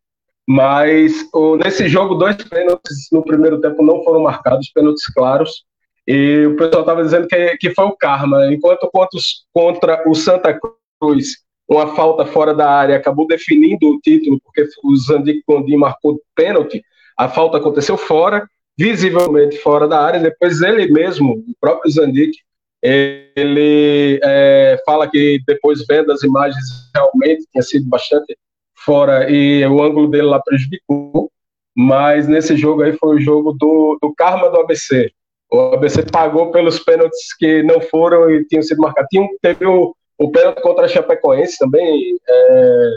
Mas o, nesse jogo, dois pênaltis no primeiro tempo não foram marcados, pênaltis claros. E o pessoal estava dizendo que, que foi o karma. Enquanto contra, contra o Santa Cruz uma falta fora da área acabou definindo o título, porque o Zandic Gondim marcou pênalti, a falta aconteceu fora, visivelmente fora da área, depois ele mesmo, o próprio Zandic, ele é, fala que depois vendo as imagens realmente tinha sido bastante fora e o ângulo dele lá prejudicou, mas nesse jogo aí foi o jogo do, do karma do ABC. O ABC pagou pelos pênaltis que não foram e tinham sido marcados. Tinha, teve o, o pênalti contra a Chapecoense também, é,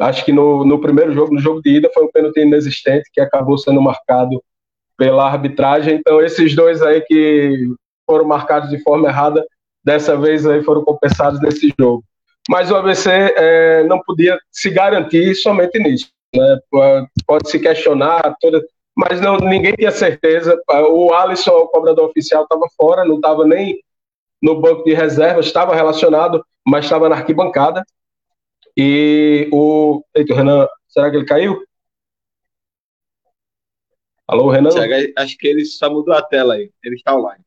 acho que no, no primeiro jogo, no jogo de ida, foi um pênalti inexistente que acabou sendo marcado pela arbitragem. Então, esses dois aí que foram marcados de forma errada, dessa vez aí foram compensados nesse jogo. Mas o ABC é, não podia se garantir somente nisso. Né? Pode se questionar toda, mas não, ninguém tinha certeza. O Alisson, o cobrador oficial, estava fora, não estava nem no banco de reservas, estava relacionado, mas estava na arquibancada. E o. Eita, o Renan, será que ele caiu? Alô, Renan? Acho que ele só mudou a tela aí. Ele está online.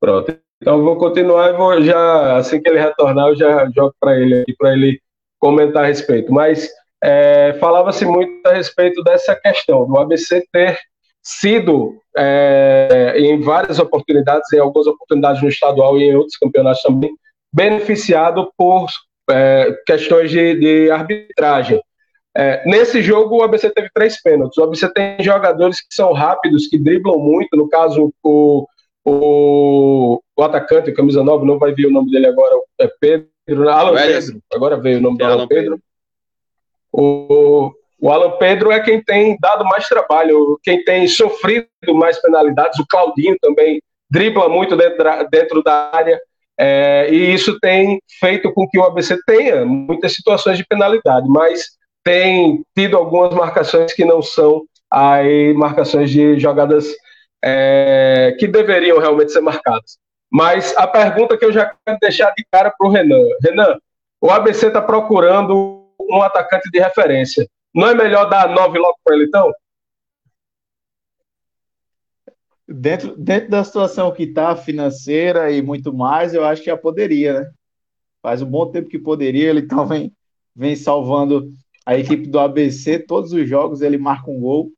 Pronto. Então vou continuar e vou já, assim que ele retornar, eu já jogo para ele para ele comentar a respeito. Mas é, falava-se muito a respeito dessa questão do ABC ter sido é, em várias oportunidades, em algumas oportunidades no estadual e em outros campeonatos também, beneficiado por é, questões de, de arbitragem. É, nesse jogo, o ABC teve três pênaltis. O ABC tem jogadores que são rápidos, que driblam muito. No caso, o, o, o atacante, camisa 9, não vai vir o nome dele agora, é Pedro. Alan Pedro. Agora veio o nome do Alan Pedro. Pedro. O, o Alan Pedro é quem tem dado mais trabalho, quem tem sofrido mais penalidades. O Claudinho também dribla muito dentro da, área. É, e isso tem feito com que o ABC tenha muitas situações de penalidade, mas tem tido algumas marcações que não são aí marcações de jogadas é, que deveriam realmente ser marcadas. Mas a pergunta que eu já quero deixar de cara para o Renan. Renan, o ABC está procurando um atacante de referência. Não é melhor dar nove logo para ele, então? Dentro, dentro da situação que está financeira e muito mais, eu acho que já poderia, né? Faz um bom tempo que poderia, ele então vem, vem salvando a equipe do ABC, todos os jogos ele marca um gol.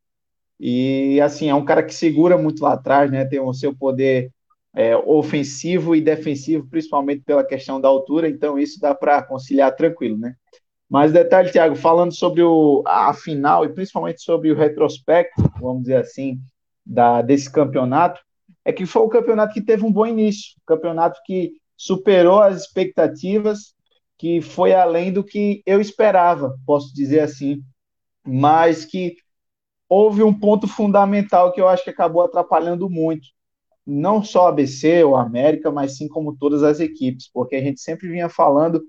E assim, é um cara que segura muito lá atrás, né? Tem o seu poder é, ofensivo e defensivo, principalmente pela questão da altura, então isso dá para conciliar tranquilo, né? Mas detalhe, Thiago, falando sobre o, a final e principalmente sobre o retrospecto, vamos dizer assim, da, desse campeonato, é que foi o campeonato que teve um bom início, um campeonato que superou as expectativas, que foi além do que eu esperava, posso dizer assim, mas que houve um ponto fundamental que eu acho que acabou atrapalhando muito, não só a ABC ou a América, mas sim como todas as equipes, porque a gente sempre vinha falando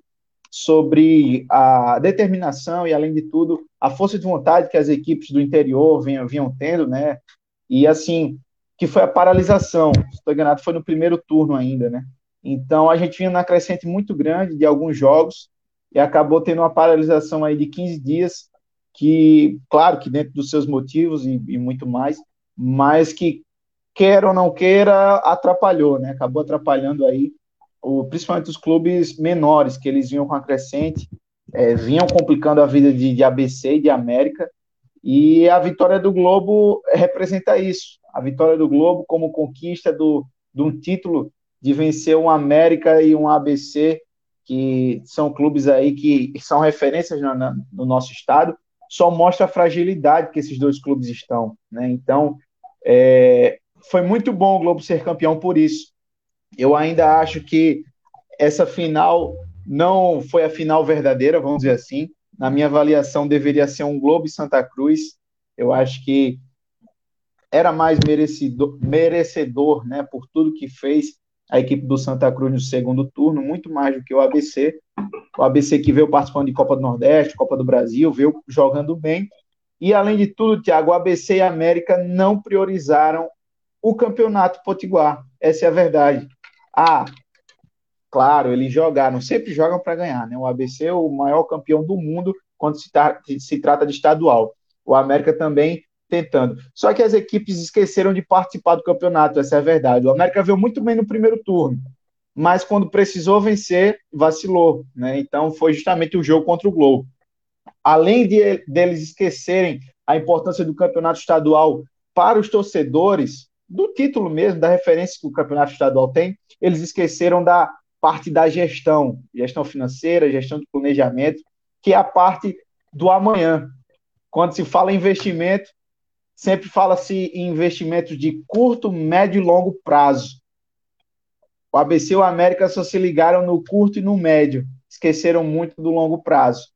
sobre a determinação e, além de tudo, a força de vontade que as equipes do interior vinham, vinham tendo, né? E assim, que foi a paralisação. Se estou foi no primeiro turno ainda, né? Então a gente vinha na crescente muito grande de alguns jogos e acabou tendo uma paralisação aí de 15 dias, que, claro, que dentro dos seus motivos e, e muito mais, mas que, quer ou não queira, atrapalhou, né? Acabou atrapalhando aí o, principalmente os clubes menores, que eles vinham com a crescente, é, vinham complicando a vida de, de, ABC e de América, e a vitória do Globo representa isso. A vitória do Globo como conquista do, de um título de vencer um América e um ABC, que são clubes aí que são referências no, no nosso estado, só mostra a fragilidade que esses dois clubes estão. Né? Então, é, foi muito bom o Globo ser campeão por isso eu ainda acho que essa final não foi a final verdadeira, vamos dizer assim. Na minha avaliação, deveria ser um Globo e Santa Cruz. Eu acho que era mais merecedor, merecedor né, por tudo que fez a equipe do Santa Cruz no segundo turno, muito mais do que o ABC. O ABC que veio participando de Copa do Nordeste, Copa do Brasil, veio jogando bem. E, além de tudo, Thiago, o ABC e a América não priorizaram o campeonato potiguar. Essa é a verdade. Ah, claro, eles jogaram, sempre jogam para ganhar, né? O ABC é o maior campeão do mundo quando se, tá, se trata de estadual. O América também tentando. Só que as equipes esqueceram de participar do campeonato, essa é a verdade. O América veio muito bem no primeiro turno, mas quando precisou vencer, vacilou, né? Então foi justamente o jogo contra o Globo. Além de deles esquecerem a importância do campeonato estadual para os torcedores, do título mesmo, da referência que o campeonato estadual tem, eles esqueceram da parte da gestão, gestão financeira, gestão de planejamento, que é a parte do amanhã. Quando se fala em investimento, sempre fala-se em investimentos de curto, médio e longo prazo. O ABC e o América só se ligaram no curto e no médio, esqueceram muito do longo prazo.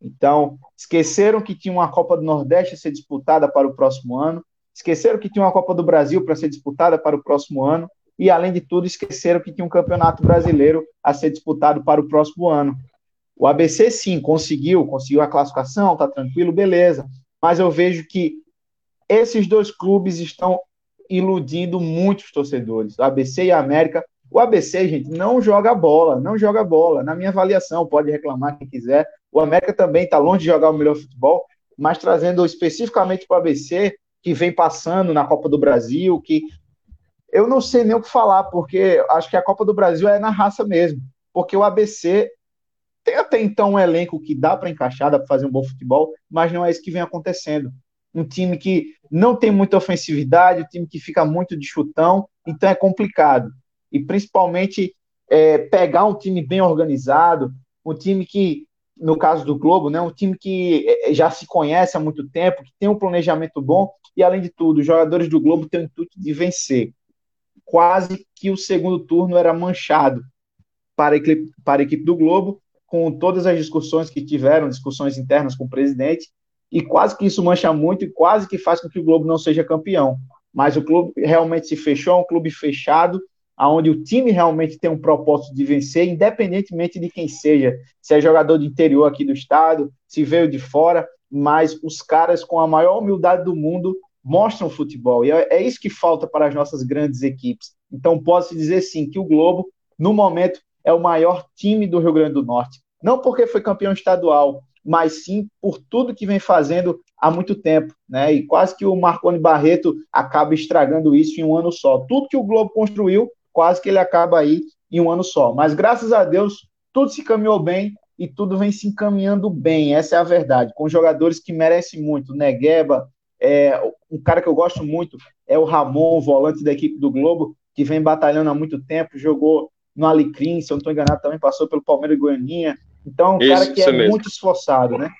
Então, esqueceram que tinha uma Copa do Nordeste a ser disputada para o próximo ano, esqueceram que tinha uma Copa do Brasil para ser disputada para o próximo ano, e, além de tudo, esqueceram que tinha um campeonato brasileiro a ser disputado para o próximo ano. O ABC, sim, conseguiu, conseguiu a classificação, tá tranquilo, beleza. mas eu vejo que esses dois clubes estão iludindo muitos torcedores, o ABC e a América. O ABC, gente, não joga bola, não joga bola. Na minha avaliação, pode reclamar quem quiser. O América também está longe de jogar o melhor futebol, mas trazendo especificamente para o ABC, que vem passando na Copa do Brasil, que eu não sei nem o que falar, porque acho que a Copa do Brasil é na raça mesmo. Porque o ABC tem até então um elenco que dá para encaixar, dá para fazer um bom futebol, mas não é isso que vem acontecendo. Um time que não tem muita ofensividade, um time que fica muito de chutão, então é complicado. E principalmente é, pegar um time bem organizado, um time que, no caso do Globo, né, um time que é, já se conhece há muito tempo, que tem um planejamento bom, e além de tudo, os jogadores do Globo têm o intuito de vencer. Quase que o segundo turno era manchado para a equipe, para a equipe do Globo, com todas as discussões que tiveram, discussões internas com o presidente, e quase que isso mancha muito e quase que faz com que o Globo não seja campeão. Mas o clube realmente se fechou, é um clube fechado, onde o time realmente tem um propósito de vencer, independentemente de quem seja, se é jogador de interior aqui do estado, se veio de fora, mas os caras com a maior humildade do mundo mostram futebol, e é, é isso que falta para as nossas grandes equipes. Então, posso dizer sim que o Globo, no momento, é o maior time do Rio Grande do Norte. Não porque foi campeão estadual, mas sim por tudo que vem fazendo há muito tempo, né? E quase que o Marconi Barreto acaba estragando isso em um ano só. Tudo que o Globo construiu, quase que ele acaba aí em um ano só. Mas graças a Deus, tudo se caminhou bem e tudo vem se encaminhando bem, essa é a verdade, com jogadores que merecem muito. Negueba, é, um cara que eu gosto muito é o Ramon, volante da equipe do Globo, que vem batalhando há muito tempo, jogou no Alecrim, se eu não estou enganado, também passou pelo Palmeiras e Goianinha. Então, é um cara que é mesmo. muito esforçado, né?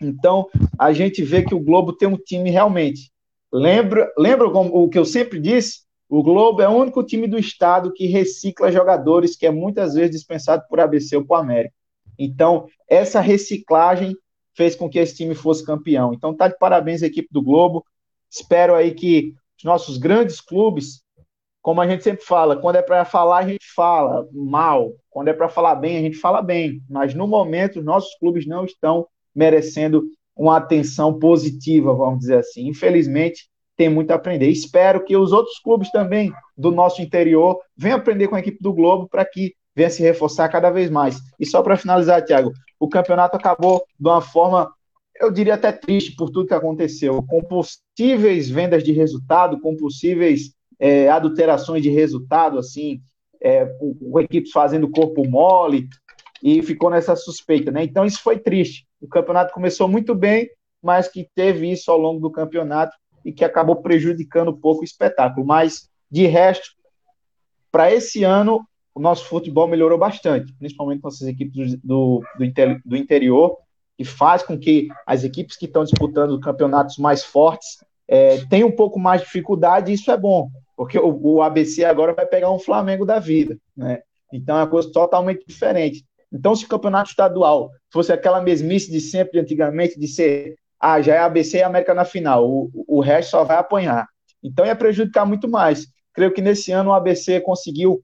Então, a gente vê que o Globo tem um time realmente. Lembra, lembra o que eu sempre disse? O Globo é o único time do estado que recicla jogadores que é muitas vezes dispensado por ABC ou por América. Então, essa reciclagem fez com que esse time fosse campeão. Então, tá de parabéns a equipe do Globo. Espero aí que os nossos grandes clubes como a gente sempre fala, quando é para falar, a gente fala mal. Quando é para falar bem, a gente fala bem. Mas no momento, os nossos clubes não estão merecendo uma atenção positiva, vamos dizer assim. Infelizmente, tem muito a aprender. Espero que os outros clubes também do nosso interior venham aprender com a equipe do Globo para que venha se reforçar cada vez mais. E só para finalizar, Thiago, o campeonato acabou de uma forma, eu diria até triste por tudo que aconteceu, com possíveis vendas de resultado, com possíveis é, adulterações de resultado, assim, é, com, equipes fazendo corpo mole, e ficou nessa suspeita, né? Então isso foi triste. O campeonato começou muito bem, mas que teve isso ao longo do campeonato e que acabou prejudicando um pouco o espetáculo. Mas, de resto, para esse ano, o nosso futebol melhorou bastante, principalmente com essas equipes do, do, do interior, que faz com que as equipes que estão disputando campeonatos mais fortes é, tenham um pouco mais de dificuldade, e isso é bom, porque o, o, ABC agora vai pegar um Flamengo da vida, né? Então é uma coisa totalmente diferente. Então, se o campeonato estadual fosse aquela mesmice de sempre, antigamente, de ser, ah, já é ABC e América na final, o, o resto só vai apanhar. Então ia prejudicar muito mais. Creio que nesse ano o ABC conseguiu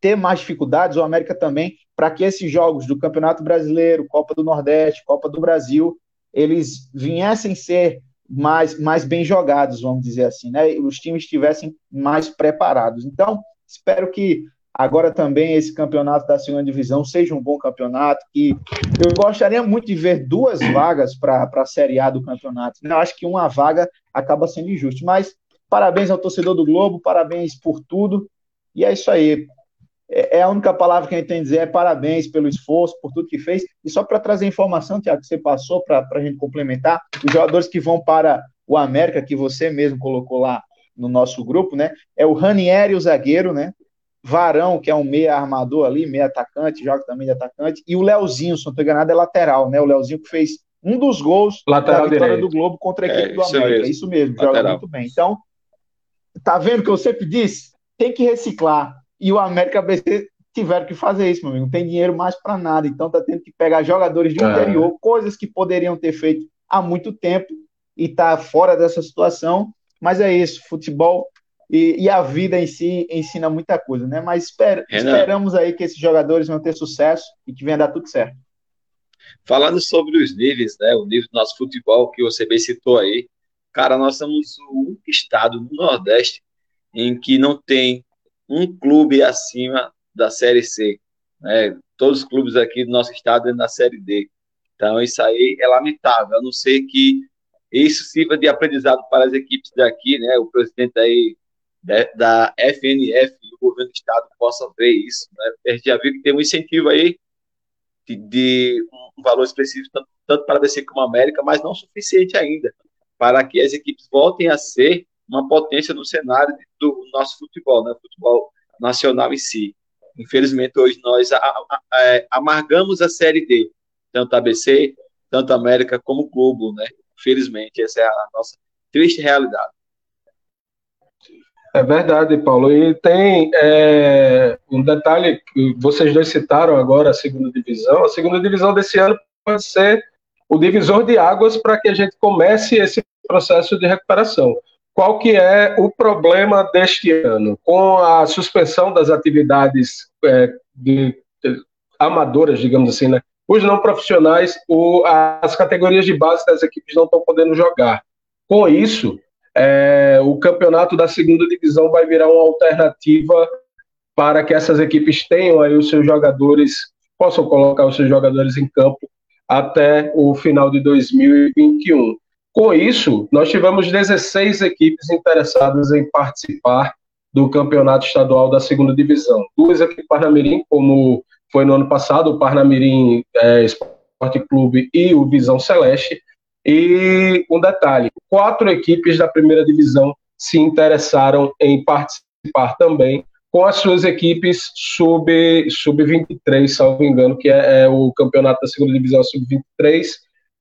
ter mais dificuldades, o América também, para que esses jogos do Campeonato Brasileiro, Copa do Nordeste, Copa do Brasil, eles viessem ser mais, mais bem jogados, vamos dizer assim, né? Os times estivessem mais preparados. Então, espero que agora também esse campeonato da segunda divisão seja um bom campeonato. Que eu gostaria muito de ver duas vagas para a Série A do campeonato. Eu acho que uma vaga acaba sendo injusto, mas parabéns ao torcedor do Globo, parabéns por tudo. E é isso aí. É, é a única palavra que a gente tem a dizer é parabéns pelo esforço, por tudo que fez. E só para trazer informação, Tiago, que você passou para a gente complementar, os jogadores que vão para o América, que você mesmo colocou lá no nosso grupo, né? É o Ranieri, o zagueiro, né? Varão, que é um meia armador ali, meia atacante, joga também de atacante, e o Leozinho, se não estou enganado, é lateral, né? O Leozinho que fez um dos gols lateral da vitória direito. do Globo contra a equipe é, do América. Mesmo. Isso mesmo, joga muito bem. Então, tá vendo o que eu sempre disse? Tem que reciclar e o América BC tiveram que fazer isso, meu amigo. Não tem dinheiro mais para nada. Então tá tendo que pegar jogadores de é. interior, coisas que poderiam ter feito há muito tempo e tá fora dessa situação. Mas é isso, futebol e, e a vida em si ensina muita coisa, né? Mas esper, esperamos aí que esses jogadores vão ter sucesso e que venha dar tudo certo. Falando sobre os níveis, né, o nível do nosso futebol que você bem citou aí, cara, nós somos o único estado no Nordeste em que não tem um clube acima da Série C. Né? Todos os clubes aqui do nosso estado é na Série D. Então, isso aí é lamentável, a não ser que isso sirva de aprendizado para as equipes daqui, né? O presidente aí da FNF o governo do estado possa ver isso. Né? A gente já viu que tem um incentivo aí de, de um valor específico, tanto, tanto para a DC como a América, mas não suficiente ainda para que as equipes voltem a ser uma potência no cenário do nosso futebol, né? futebol nacional em si. Infelizmente, hoje nós a, a, a, é, amargamos a Série D, tanto ABC, tanto América como Globo, né? Infelizmente, essa é a nossa triste realidade. É verdade, Paulo. E tem é, um detalhe que vocês dois citaram agora, a segunda divisão. A segunda divisão desse ano pode ser o divisor de águas para que a gente comece esse processo de recuperação. Qual que é o problema deste ano? Com a suspensão das atividades é, de, de, amadoras, digamos assim, né? Os não profissionais, o, as categorias de base das equipes não estão podendo jogar. Com isso, é, o campeonato da segunda divisão vai virar uma alternativa para que essas equipes tenham aí os seus jogadores, possam colocar os seus jogadores em campo até o final de 2021. Com isso, nós tivemos 16 equipes interessadas em participar do campeonato estadual da segunda divisão. Duas aqui em Parnamirim, como foi no ano passado, o Parnamirim é, Esporte Clube e o Visão Celeste. E um detalhe: quatro equipes da primeira divisão se interessaram em participar também, com as suas equipes sub-23, sub salvo engano, que é, é o campeonato da segunda divisão sub-23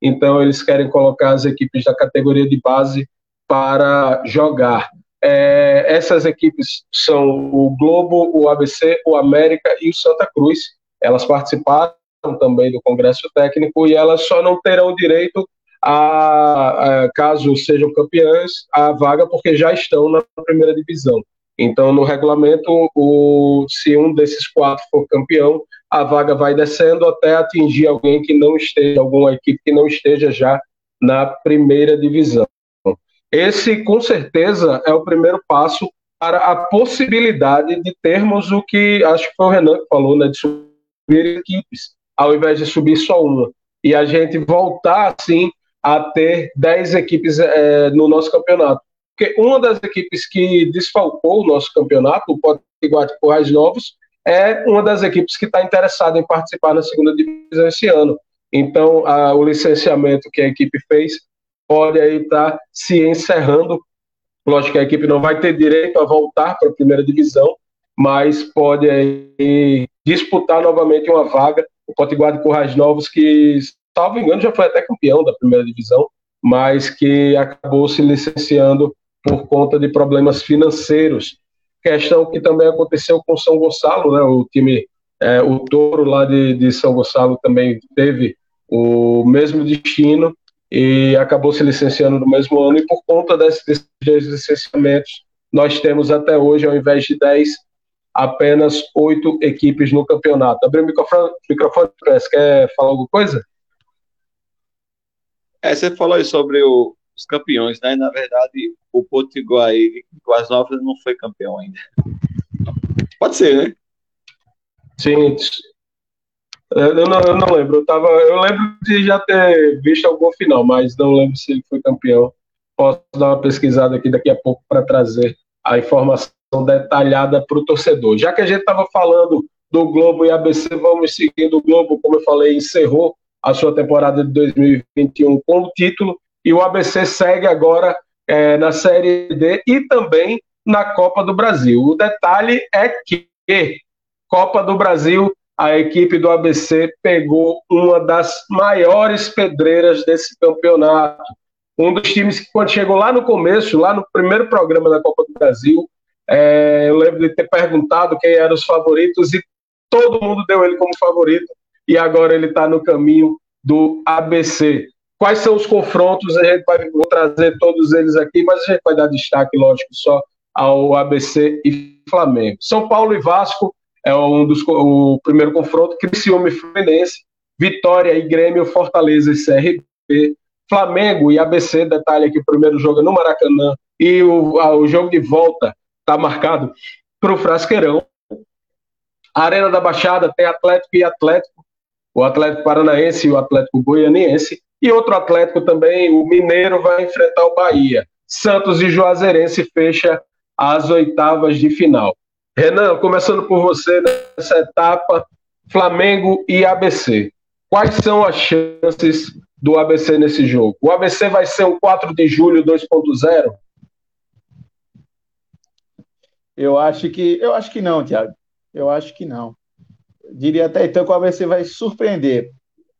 então, eles querem colocar as equipes da categoria de base para jogar. É, essas equipes são o Globo, o ABC, o América e o Santa Cruz. Elas participaram também do Congresso Técnico e elas só não terão direito a, a, caso sejam campeãs, a vaga porque já estão na primeira divisão. Então, no regulamento, o, se um desses quatro for campeão, a vaga vai descendo até atingir alguém que não esteja, alguma equipe que não esteja já na primeira divisão. Esse, com certeza, é o primeiro passo para a possibilidade de termos o que acho que foi o Renan que falou, né, de subir equipes, ao invés de subir só uma. E a gente voltar, assim, a ter 10 equipes é, no nosso campeonato. Porque uma das equipes que desfalcou o nosso campeonato, o Potiguar de Corrais Novos, é uma das equipes que está interessada em participar na segunda divisão esse ano. Então, a, o licenciamento que a equipe fez pode aí estar tá se encerrando. Lógico que a equipe não vai ter direito a voltar para a primeira divisão, mas pode aí disputar novamente uma vaga. O Potiguar de Currais Novos, que, salvo engano, já foi até campeão da primeira divisão, mas que acabou se licenciando por conta de problemas financeiros questão que também aconteceu com São Gonçalo, né? O time, é, o Touro lá de, de São Gonçalo também teve o mesmo destino e acabou se licenciando no mesmo ano. E por conta desses, licenciamentos, nós temos até hoje, ao invés de 10, apenas oito equipes no campeonato. Abriu o microfone, microfone quer falar alguma coisa? É, você falou aí sobre o, os campeões, né? Na verdade, o Potiguar aí, com as novas, não foi campeão ainda. Pode ser, né? Sim. Eu não, eu não lembro. Eu, tava, eu lembro de já ter visto algum final, mas não lembro se ele foi campeão. Posso dar uma pesquisada aqui daqui a pouco para trazer a informação detalhada para o torcedor. Já que a gente estava falando do Globo e ABC, vamos seguindo o Globo, como eu falei, encerrou a sua temporada de 2021 com o título e o ABC segue agora é, na Série D e também na Copa do Brasil. O detalhe é que Copa do Brasil, a equipe do ABC pegou uma das maiores pedreiras desse campeonato. Um dos times que, quando chegou lá no começo, lá no primeiro programa da Copa do Brasil, é, eu lembro de ter perguntado quem eram os favoritos e todo mundo deu ele como favorito. E agora ele está no caminho do ABC. Quais são os confrontos? A gente vai vou trazer todos eles aqui, mas a gente vai dar destaque, lógico, só ao ABC e Flamengo. São Paulo e Vasco é um dos o primeiro confronto, Criciúma e Fluminense Vitória e Grêmio, Fortaleza e CRB, Flamengo e ABC, detalhe aqui, o primeiro jogo é no Maracanã e o, a, o jogo de volta está marcado para o Frasqueirão. A Arena da Baixada tem Atlético e Atlético, o Atlético Paranaense e o Atlético Goianiense, e outro Atlético também, o Mineiro, vai enfrentar o Bahia. Santos e Juazeirense fecha as oitavas de final. Renan, começando por você nessa etapa, Flamengo e ABC. Quais são as chances do ABC nesse jogo? O ABC vai ser um 4 de julho 2.0? Eu acho que eu acho que não, Thiago. Eu acho que não. Diria até então que o ABC vai surpreender.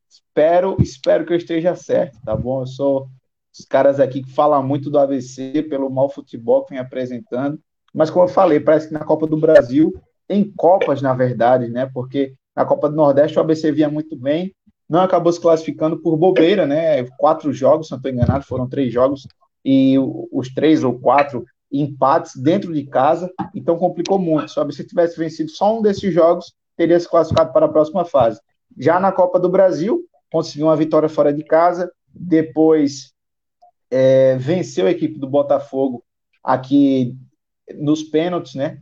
Espero, espero que eu esteja certo, tá bom? Eu sou os caras aqui que falam muito do ABC pelo mau futebol que vem apresentando. Mas como eu falei, parece que na Copa do Brasil, em Copas, na verdade, né? Porque na Copa do Nordeste o ABC vinha muito bem, não acabou se classificando por bobeira, né? Quatro jogos, se não estou enganado, foram três jogos, e os três ou quatro empates dentro de casa, então complicou muito. Se o ABC tivesse vencido só um desses jogos, teria se classificado para a próxima fase. Já na Copa do Brasil, conseguiu uma vitória fora de casa, depois é, venceu a equipe do Botafogo aqui nos pênaltis, né?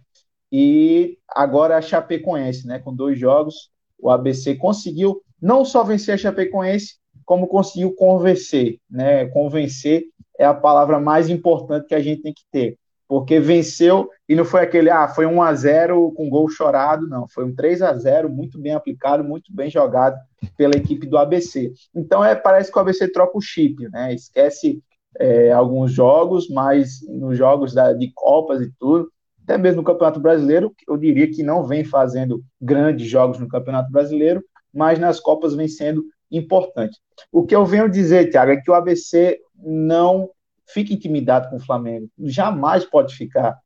E agora a Chapecoense, né? Com dois jogos, o ABC conseguiu não só vencer a Chapecoense, como conseguiu convencer, né? Convencer é a palavra mais importante que a gente tem que ter, porque venceu e não foi aquele, ah, foi 1 a 0 com gol chorado, não, foi um 3 a 0 muito bem aplicado, muito bem jogado pela equipe do ABC. Então é, parece que o ABC troca o chip, né? Esquece é, alguns jogos, mas nos jogos da, de Copas e tudo, até mesmo no Campeonato Brasileiro, eu diria que não vem fazendo grandes jogos no Campeonato Brasileiro, mas nas Copas vem sendo importante. O que eu venho dizer, Thiago, é que o ABC não fica intimidado com o Flamengo. Jamais pode ficar.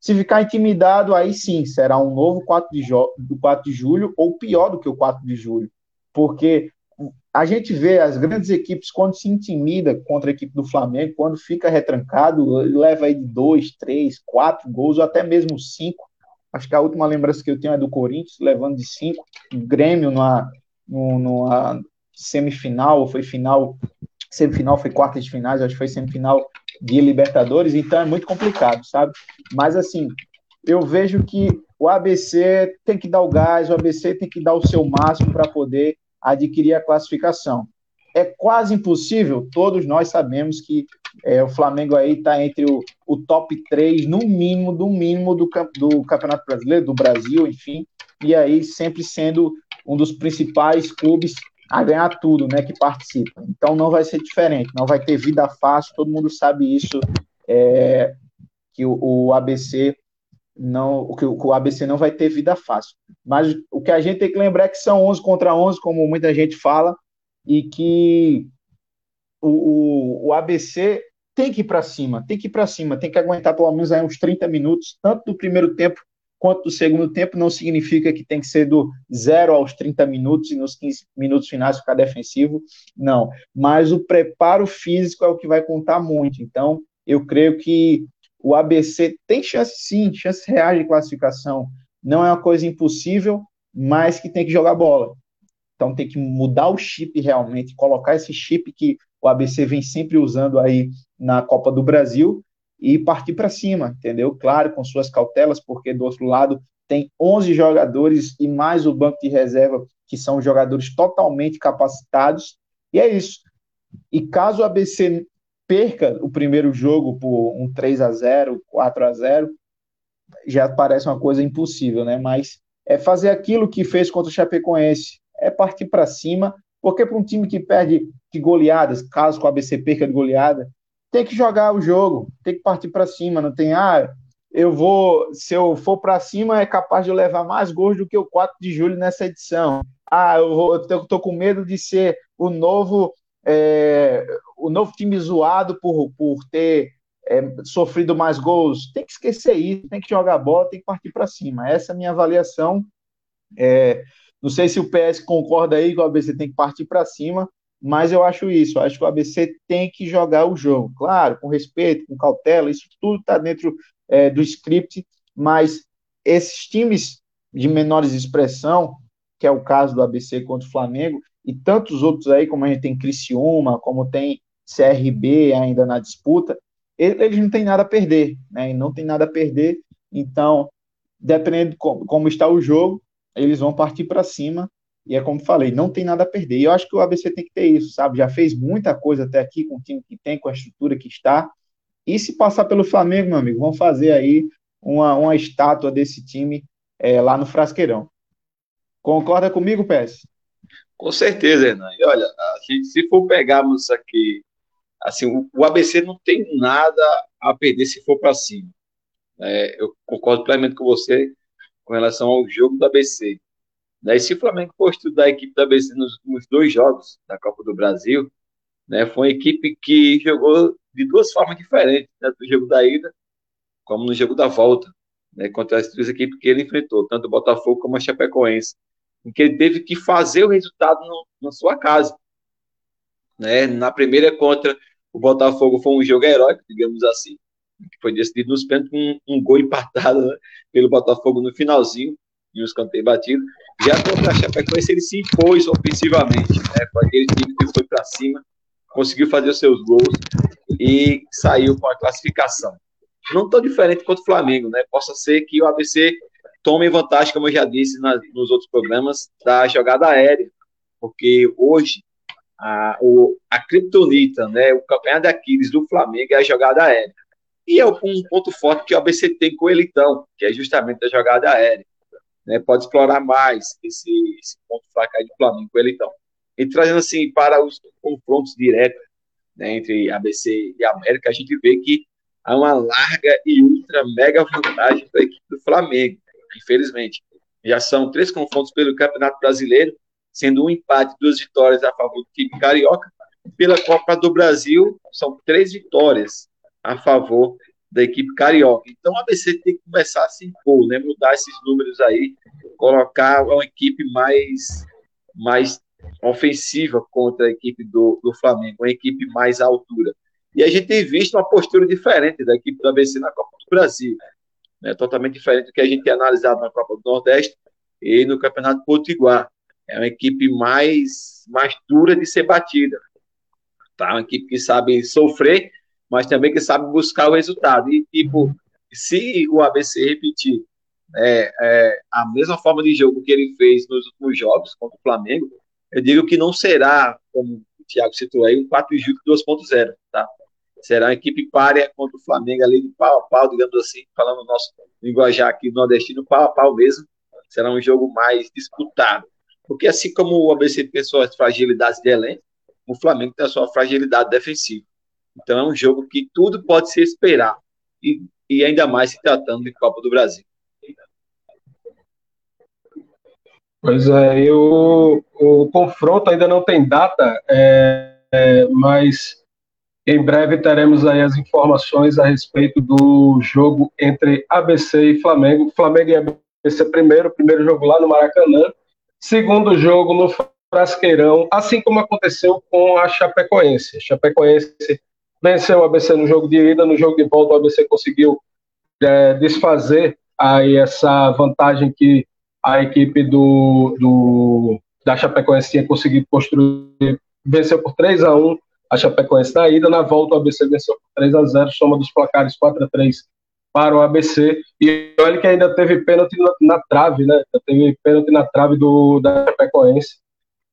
Se ficar intimidado, aí sim, será um novo 4 de, do 4 de julho, ou pior do que o 4 de julho. Porque a gente vê as grandes equipes, quando se intimida contra a equipe do Flamengo, quando fica retrancado, leva aí de dois, três, quatro gols, ou até mesmo cinco. Acho que a última lembrança que eu tenho é do Corinthians, levando de cinco. O Grêmio numa, numa semifinal, ou foi final, semifinal, foi quarta de finais, acho que foi semifinal de Libertadores, então é muito complicado, sabe? Mas assim, eu vejo que o ABC tem que dar o gás, o ABC tem que dar o seu máximo para poder adquirir a classificação. É quase impossível, todos nós sabemos que é, o Flamengo aí está entre o, o, top 3, no mínimo, do mínimo do, do Campeonato Brasileiro, do Brasil, enfim, e aí sempre sendo um dos principais clubes a ganhar tudo, né, que participa. Então não vai ser diferente, não vai ter vida fácil, todo mundo sabe isso, é, que o, o ABC não, o, que o ABC não vai ter vida fácil. Mas o que a gente tem que lembrar é que são 11 contra 11, como muita gente fala, e que o, o, o ABC tem que ir para cima, tem que ir para cima, tem que aguentar pelo menos aí uns 30 minutos, tanto do primeiro tempo quanto do segundo tempo, não significa que tem que ser do zero aos 30 minutos e nos 15 minutos finais ficar defensivo, não. Mas o preparo físico é o que vai contar muito. Então, eu creio que o ABC tem chance sim, chance reais de classificação. Não é uma coisa impossível, mas que tem que jogar bola. Então tem que mudar o chip realmente, colocar esse chip que o ABC vem sempre usando aí na Copa do Brasil e partir para cima, entendeu? Claro, com suas cautelas, porque do outro lado tem 11 jogadores e mais o banco de reserva, que são jogadores totalmente capacitados, e é isso. E caso o ABC perca o primeiro jogo por um 3 a 0 4 a 0 já parece uma coisa impossível, né? Mas é fazer aquilo que fez contra o Chapecoense, é partir para cima, porque para um time que perde de goleadas, caso a ABC perca de goleada, tem que jogar o jogo, tem que partir para cima, não tem, ah, eu vou, se eu for para cima, é capaz de levar mais gols do que o 4 de julho nessa edição. Ah, eu, vou, eu tô com medo de ser o novo é, o novo time zoado por, por ter é, sofrido mais gols. Tem que esquecer isso, tem que jogar bola, tem que partir para cima. Essa é a minha avaliação. É, não sei se o PS concorda aí que o ABC tem que partir para cima, mas eu acho isso. Eu acho que o ABC tem que jogar o jogo. Claro, com respeito, com cautela, isso tudo está dentro é, do script, mas esses times de menores expressão, que é o caso do ABC contra o Flamengo, e tantos outros aí, como a gente tem Criciúma, como tem CRB ainda na disputa, eles não têm nada a perder, né? E não tem nada a perder, então, dependendo de como, como está o jogo, eles vão partir para cima. E é como falei, não tem nada a perder. E eu acho que o ABC tem que ter isso, sabe? Já fez muita coisa até aqui com o time que tem, com a estrutura que está. E se passar pelo Flamengo, meu amigo, vão fazer aí uma, uma estátua desse time é, lá no Frasqueirão. Concorda comigo, Pérez? Com certeza, Hernan. E olha, gente, se for pegarmos aqui, assim, o, o ABC não tem nada a perder se for para cima. É, eu concordo plenamente com você com relação ao jogo do ABC. Né? E se o Flamengo for estudar a equipe do ABC nos últimos dois jogos da Copa do Brasil, né, foi uma equipe que jogou de duas formas diferentes, né, do jogo da ida como no jogo da volta, né, contra as duas equipes que ele enfrentou, tanto o Botafogo como a Chapecoense, em que ele teve que fazer o resultado no, na sua casa. Né? Na primeira contra o Botafogo foi um jogo heróico, digamos assim, que foi decidido nos pênaltis com um, um, gol empatado né, pelo Botafogo no finalzinho, e os canteiros batidos. Já contra a Chapecoense ele se impôs ofensivamente, né? Foi aquele time que foi para cima, conseguiu fazer os seus gols e saiu com a classificação. Não tão diferente quanto o Flamengo, né? Possa ser que o ABC tome vantagem, como eu já disse na, nos outros programas, da jogada aérea, porque hoje a, o, a criptonita, né, o campeonato de Aquiles do Flamengo é a jogada aérea. E é um ponto forte que o ABC tem com o Elitão, que é justamente a jogada aérea. Né, pode explorar mais esse, esse ponto fraco aí do Flamengo com o Elitão. E trazendo assim para os confrontos diretos né, entre ABC e América, a gente vê que há uma larga e ultra mega vantagem para a equipe do Flamengo, infelizmente. Já são três confrontos pelo Campeonato Brasileiro, sendo um empate duas vitórias a favor do time carioca. Pela Copa do Brasil, são três vitórias a favor da equipe carioca. Então o ABC tem que começar a se impor, né? mudar esses números aí, colocar uma equipe mais, mais ofensiva contra a equipe do, do Flamengo, uma equipe mais à altura. E a gente tem visto uma postura diferente da equipe do ABC na Copa do Brasil, né? totalmente diferente do que a gente tem analisado na Copa do Nordeste e no Campeonato Potiguar. É uma equipe mais, mais dura de ser batida. Tá? Uma equipe que sabe sofrer, mas também que sabe buscar o resultado. E, tipo, se o ABC repetir é, é, a mesma forma de jogo que ele fez nos últimos jogos contra o Flamengo, eu digo que não será, como o Thiago citou aí, um 4 de julho 2.0, tá? Será uma equipe párea contra o Flamengo ali de pau a pau, digamos assim, falando nosso linguajar aqui nordestino, pau a pau mesmo. Será um jogo mais disputado. Porque assim como o ABC tem suas fragilidades de elenco, o Flamengo tem a sua fragilidade defensiva. Então é um jogo que tudo pode se esperar. E, e ainda mais se tratando de Copa do Brasil. Pois é, e o, o confronto ainda não tem data, é, é, mas em breve teremos aí as informações a respeito do jogo entre ABC e Flamengo. Flamengo e ABC primeiro, primeiro jogo lá no Maracanã, segundo jogo no Frasqueirão, assim como aconteceu com a Chapecoense. A Chapecoense venceu o ABC no jogo de ida, no jogo de volta o ABC conseguiu é, desfazer aí essa vantagem que a equipe do, do, da Chapecoense tinha conseguido construir, venceu por 3 a 1 a Chapecoense na ida, na volta o ABC venceu por 3 a 0 soma dos placares 4 a 3 para o ABC, e olha que ainda teve pênalti na, na trave, né, teve pênalti na trave do, da Chapecoense,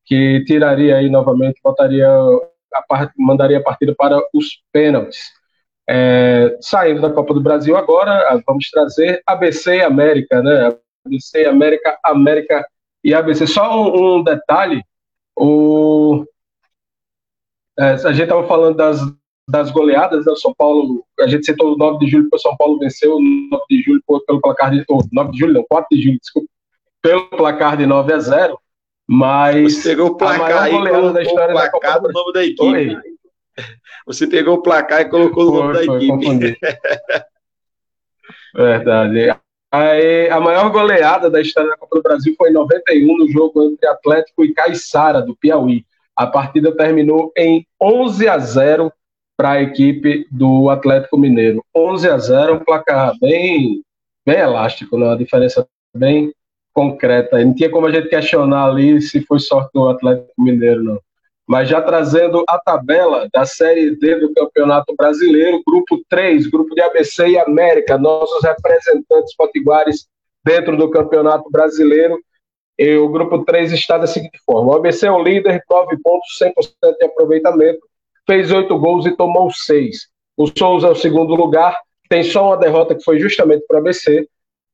que tiraria aí novamente, botaria a mandaria a partida para os pênaltis. É, saindo da Copa do Brasil agora, vamos trazer ABC e América, né? ABC, América, América e ABC. Só um, um detalhe, o, é, a gente estava falando das, das goleadas, né, São Paulo, a gente citou o 9 de julho, porque o São Paulo venceu, 9 de julho pelo placar de, oh, 9 de julho não, 4 de julho, desculpa, pelo placar de 9 a 0, mas Você pegou o placar maior goleada da história da Copa do nome da equipe. Você pegou o placar e colocou foi, o nome da foi, equipe. Verdade. A, a maior goleada da história da Copa do Brasil foi em 91, no jogo entre Atlético e Caiçara, do Piauí. A partida terminou em 11 a 0 para a equipe do Atlético Mineiro. 11 a 0, um placar bem, bem elástico, né? uma diferença bem, concreta. Não tinha como a gente questionar ali se foi sorte do Atlético Mineiro, não. Mas já trazendo a tabela da Série D do Campeonato Brasileiro, grupo 3, grupo de ABC e América, nossos representantes potiguares dentro do Campeonato Brasileiro. E o grupo 3 está da seguinte forma: o ABC é o líder, 9 pontos, 100% de aproveitamento, fez 8 gols e tomou 6. O Souza é o segundo lugar, tem só uma derrota que foi justamente para o ABC,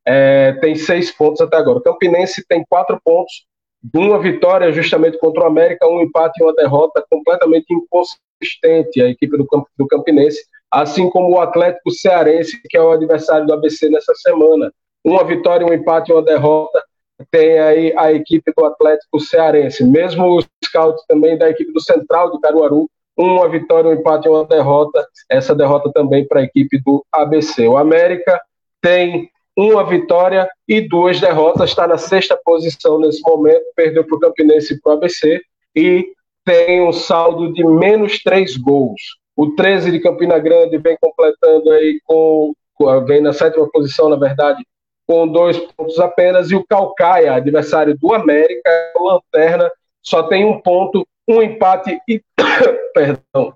é, tem 6 pontos até agora. O Campinense tem 4 pontos, uma vitória justamente contra o América, um empate e uma derrota completamente inconsistente a equipe do, do Campinense, assim como o Atlético Cearense, que é o adversário do ABC nessa semana. Uma vitória, um empate e uma derrota tem aí a equipe do Atlético Cearense. Mesmo o scout também da equipe do Central de Caruaru, uma vitória, um empate e uma derrota. Essa derrota também para a equipe do ABC. O América tem uma vitória e duas derrotas, está na sexta posição nesse momento, perdeu para o Campinense e para o ABC e tem um saldo de menos três gols. O 13 de Campina Grande vem completando aí com, vem na sétima posição, na verdade, com dois pontos apenas, e o Calcaia, adversário do América, lanterna, só tem um ponto, um empate e perdão,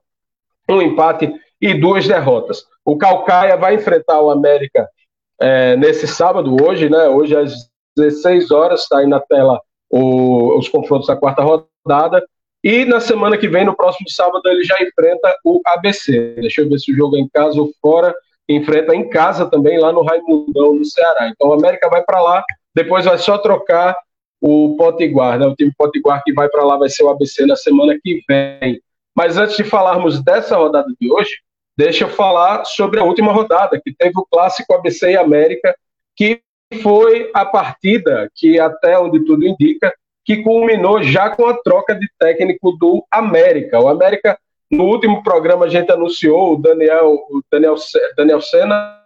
um empate e duas derrotas. O Calcaia vai enfrentar o América é, nesse sábado, hoje, né? Hoje às 16 horas, está aí na tela o, os confrontos da quarta rodada. E na semana que vem, no próximo sábado, ele já enfrenta o ABC. Deixa eu ver se o jogo é em casa ou fora enfrenta em casa também, lá no Raimundão, no Ceará. Então o América vai para lá, depois vai só trocar o Potiguar, né? O time Potiguar que vai para lá vai ser o ABC na semana que vem. Mas antes de falarmos dessa rodada de hoje, deixa eu falar sobre a última rodada, que teve o clássico ABC e América, que foi a partida que, até onde tudo indica, que culminou já com a troca de técnico do América. O América no último programa a gente anunciou o Daniel, o Daniel, Daniel Senna.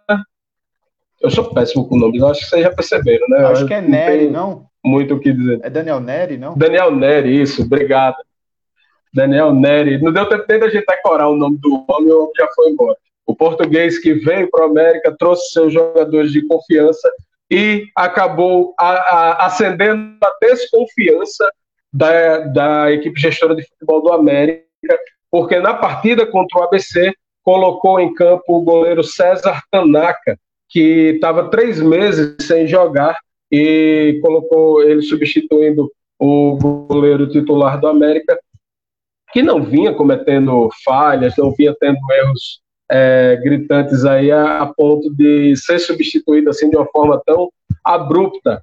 Eu sou péssimo com nomes, acho que vocês já perceberam, né? Acho que é Nery, não? Muito o que dizer. É Daniel Nery, não? Daniel Nery, isso, obrigado. Daniel Nery. Não deu tempo nem da gente decorar o nome do homem, o homem já foi embora. O português que veio para a América trouxe seus jogadores de confiança e acabou a, a, acendendo a desconfiança da, da equipe gestora de futebol do América porque na partida contra o ABC colocou em campo o goleiro César Tanaka, que estava três meses sem jogar e colocou ele substituindo o goleiro titular do América, que não vinha cometendo falhas, não vinha tendo erros é, gritantes aí a, a, ponto de ser substituído assim de uma forma tão abrupta.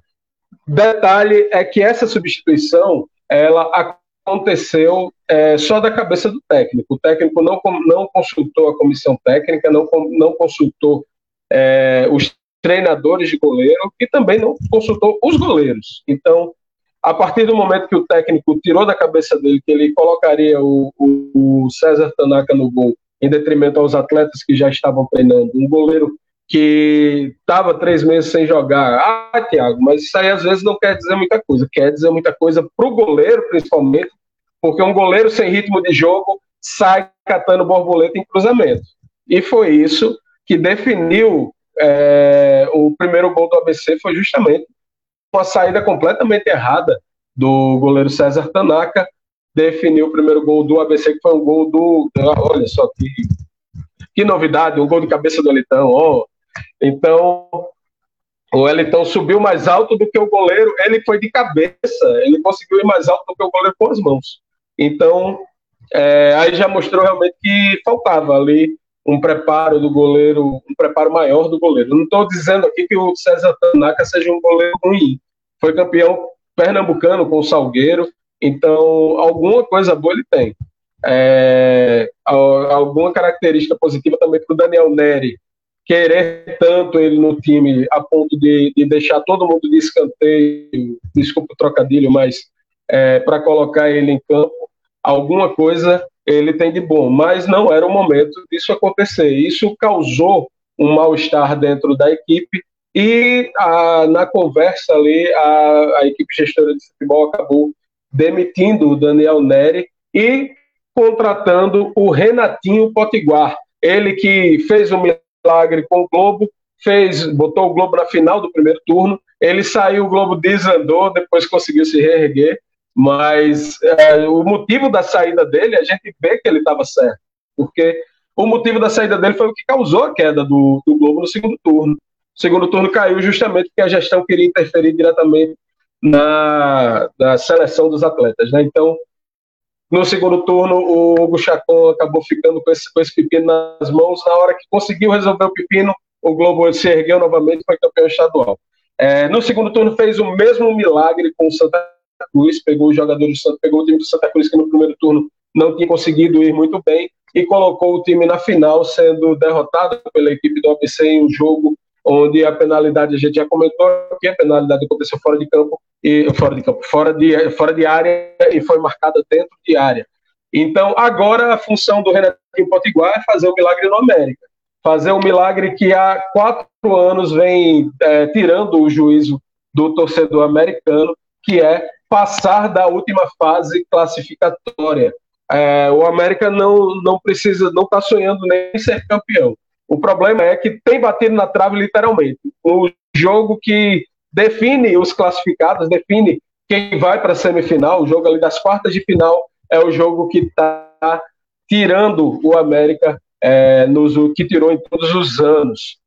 Detalhe é que essa substituição ela aconteceu é, só da cabeça do técnico. O técnico não, não consultou a comissão técnica, não, não consultou é, os treinadores de goleiro e também não consultou os goleiros. Então, a partir do momento que o técnico tirou da cabeça dele que ele colocaria o, o, o César Tanaka no gol, em detrimento aos atletas que já estavam treinando, um goleiro que estava três meses sem jogar. Ah, Tiago, mas isso aí às vezes não quer dizer muita coisa. Quer dizer muita coisa para o goleiro, principalmente, porque um goleiro sem ritmo de jogo sai catando borboleta em cruzamento. E foi isso que definiu é, o primeiro gol do ABC, foi justamente uma saída completamente errada do goleiro César Tanaka, definiu o primeiro gol do ABC, que foi um gol do. Olha só que, que novidade, um gol de cabeça do Elitão. Oh, então, o Elitão subiu mais alto do que o goleiro, ele foi de cabeça, ele conseguiu ir mais alto do que o goleiro com as mãos. Então, é, aí já mostrou realmente que faltava ali um preparo do goleiro, um preparo maior do goleiro. Não estou dizendo aqui que o César Tanaka seja um goleiro ruim. Foi campeão pernambucano com o Salgueiro, então alguma coisa boa ele tem. É, alguma característica positiva também para o Daniel Neri, querer tanto ele no time a ponto de, de deixar todo mundo de escanteio, desculpa o trocadilho, mas é, para colocar ele em campo, alguma coisa ele tem de bom, mas não era o momento disso acontecer. Isso causou um mal-estar dentro da equipe e a, na conversa ali a, a equipe gestora de futebol acabou demitindo o Daniel Neri e contratando o Renatinho Potiguar. Ele que fez um milagre com o Globo, fez, botou o Globo na final do primeiro turno. Ele saiu, o Globo desandou, depois conseguiu se reerguer. Mas é, o motivo da saída dele, a gente vê que ele estava certo. Porque o motivo da saída dele foi o que causou a queda do, do Globo no segundo turno. O segundo turno caiu justamente porque a gestão queria interferir diretamente na, na seleção dos atletas. Né? Então, no segundo turno, o Hugo Chacon acabou ficando com esse, com esse pepino nas mãos. Na hora que conseguiu resolver o pepino, o Globo se ergueu novamente e foi campeão estadual. É, no segundo turno, fez o mesmo milagre com o Santa Cruz, pegou os Santa, pegou o time do Santa Cruz, que no primeiro turno não tinha conseguido ir muito bem, e colocou o time na final, sendo derrotado pela equipe do ABC em um jogo onde a penalidade, a gente já comentou que a penalidade aconteceu fora de campo, e fora de campo, fora de, fora de área e foi marcada dentro de área. Então, agora a função do Renatinho Potiguar é fazer o milagre no América. Fazer o milagre que há quatro anos vem é, tirando o juízo do torcedor americano, que é passar da última fase classificatória. É, o América não, não precisa, não está sonhando nem ser campeão. O problema é que tem batido na trave literalmente. O jogo que define os classificados, define quem vai para a semifinal, o jogo ali das quartas de final, é o jogo que está tirando o América, é, nos, que tirou em todos os anos.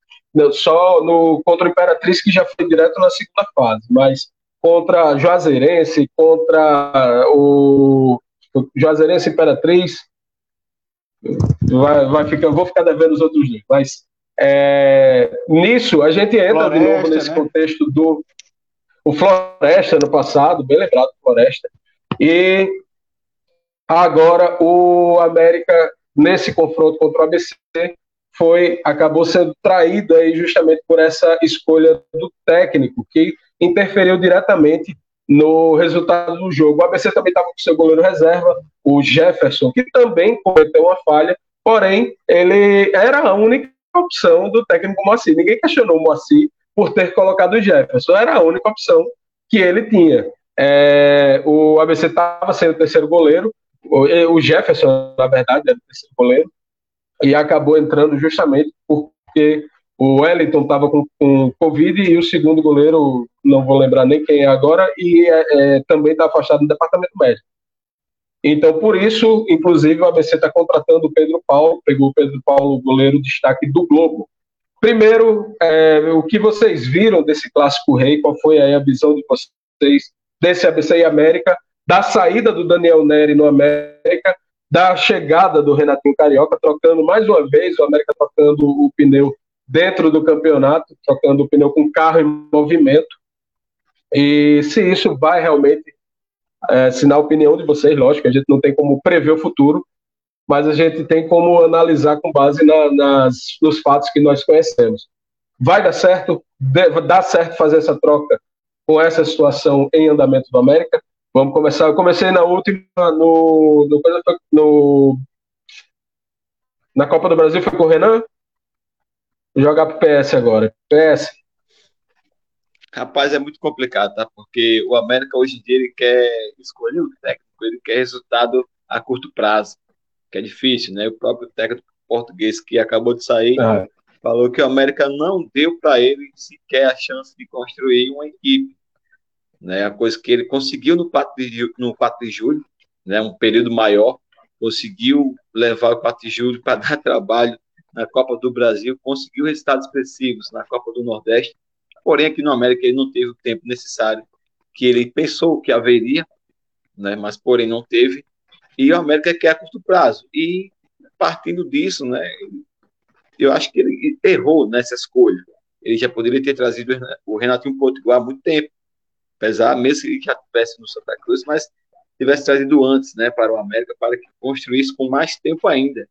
Só no, contra o Imperatriz, que já foi direto na segunda fase, mas contra Juazeirense, contra o Juazeirense Imperatriz, vai, vai ficar, vou ficar devendo os outros dois, mas é, nisso a gente entra Floresta, de novo nesse né? contexto do o Floresta no passado, bem lembrado Floresta, e agora o América nesse confronto contra o ABC foi acabou sendo traído aí justamente por essa escolha do técnico que interferiu diretamente no resultado do jogo. O ABC também estava com seu goleiro reserva, o Jefferson, que também cometeu uma falha, porém, ele era a única opção do técnico Moacir. Ninguém questionou o Moacir por ter colocado o Jefferson, era a única opção que ele tinha. É, o ABC estava sendo o terceiro goleiro, o Jefferson, na verdade, era o terceiro goleiro, e acabou entrando justamente porque o Wellington estava com, com Covid e o segundo goleiro, não vou lembrar nem quem é agora, e é, é, também está afastado do departamento médico. Então, por isso, inclusive, o ABC está contratando o Pedro Paulo, pegou o Pedro Paulo, goleiro destaque do Globo. Primeiro, é, o que vocês viram desse clássico rei? Qual foi a visão de vocês desse ABC e América, da saída do Daniel Neri no América, da chegada do Renatinho Carioca, trocando mais uma vez, o América trocando o pneu dentro do campeonato, trocando o pneu com carro em movimento. E se isso vai realmente, é, se na opinião de vocês, lógico, a gente não tem como prever o futuro, mas a gente tem como analisar com base na, nas, nos fatos que nós conhecemos. Vai dar certo? Dá certo fazer essa troca com essa situação em andamento do América? Vamos começar. Eu comecei na última, no, no, no na Copa do Brasil foi com o Renan? Jogar pro PS agora. PS. Rapaz, é muito complicado, tá? Porque o América hoje em dia ele quer escolher o técnico, ele quer resultado a curto prazo, que é difícil, né? O próprio técnico português que acabou de sair ah. falou que o América não deu para ele sequer a chance de construir uma equipe, né? A coisa que ele conseguiu no 4 de, no 4 de julho, né? Um período maior, conseguiu levar o 4 de julho para dar trabalho na Copa do Brasil, conseguiu resultados expressivos na Copa do Nordeste, porém aqui no América ele não teve o tempo necessário que ele pensou que haveria, né, mas porém não teve, e o América quer a curto prazo, e partindo disso, né, eu acho que ele errou nessa escolha, ele já poderia ter trazido o Renatinho Potiguar há muito tempo, apesar mesmo que ele já estivesse no Santa Cruz, mas tivesse trazido antes, né, para o América, para que construísse com mais tempo ainda,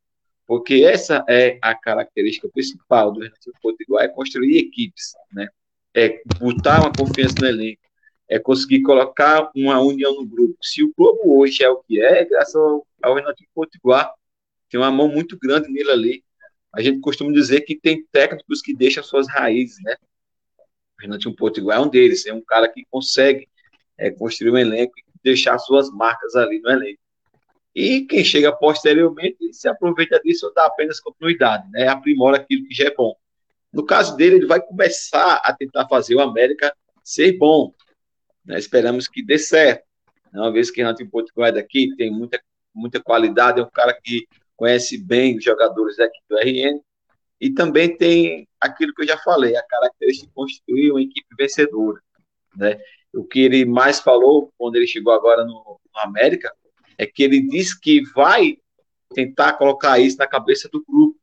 porque essa é a característica principal do Renato Potiguar, é construir equipes, né? É botar uma confiança no elenco, é conseguir colocar uma união no grupo. Se o Globo hoje é o que é, é graças ao, ao Renato Potiguar, tem uma mão muito grande nele ali. A gente costuma dizer que tem técnicos que deixam suas raízes, né? O Renato Potiguar é um deles, é um cara que consegue é, construir um elenco e deixar suas marcas ali no elenco. E quem chega posteriormente se aproveita disso ou dá apenas continuidade, né? aprimora aquilo que já é bom. No caso dele, ele vai começar a tentar fazer o América ser bom. Né? Esperamos que dê certo. Uma vez que Renato Potiguar daqui tem muita, muita qualidade, é um cara que conhece bem os jogadores daqui do RN, e também tem aquilo que eu já falei, a característica de construir uma equipe vencedora. Né? O que ele mais falou quando ele chegou agora no, no América é que ele diz que vai tentar colocar isso na cabeça do grupo,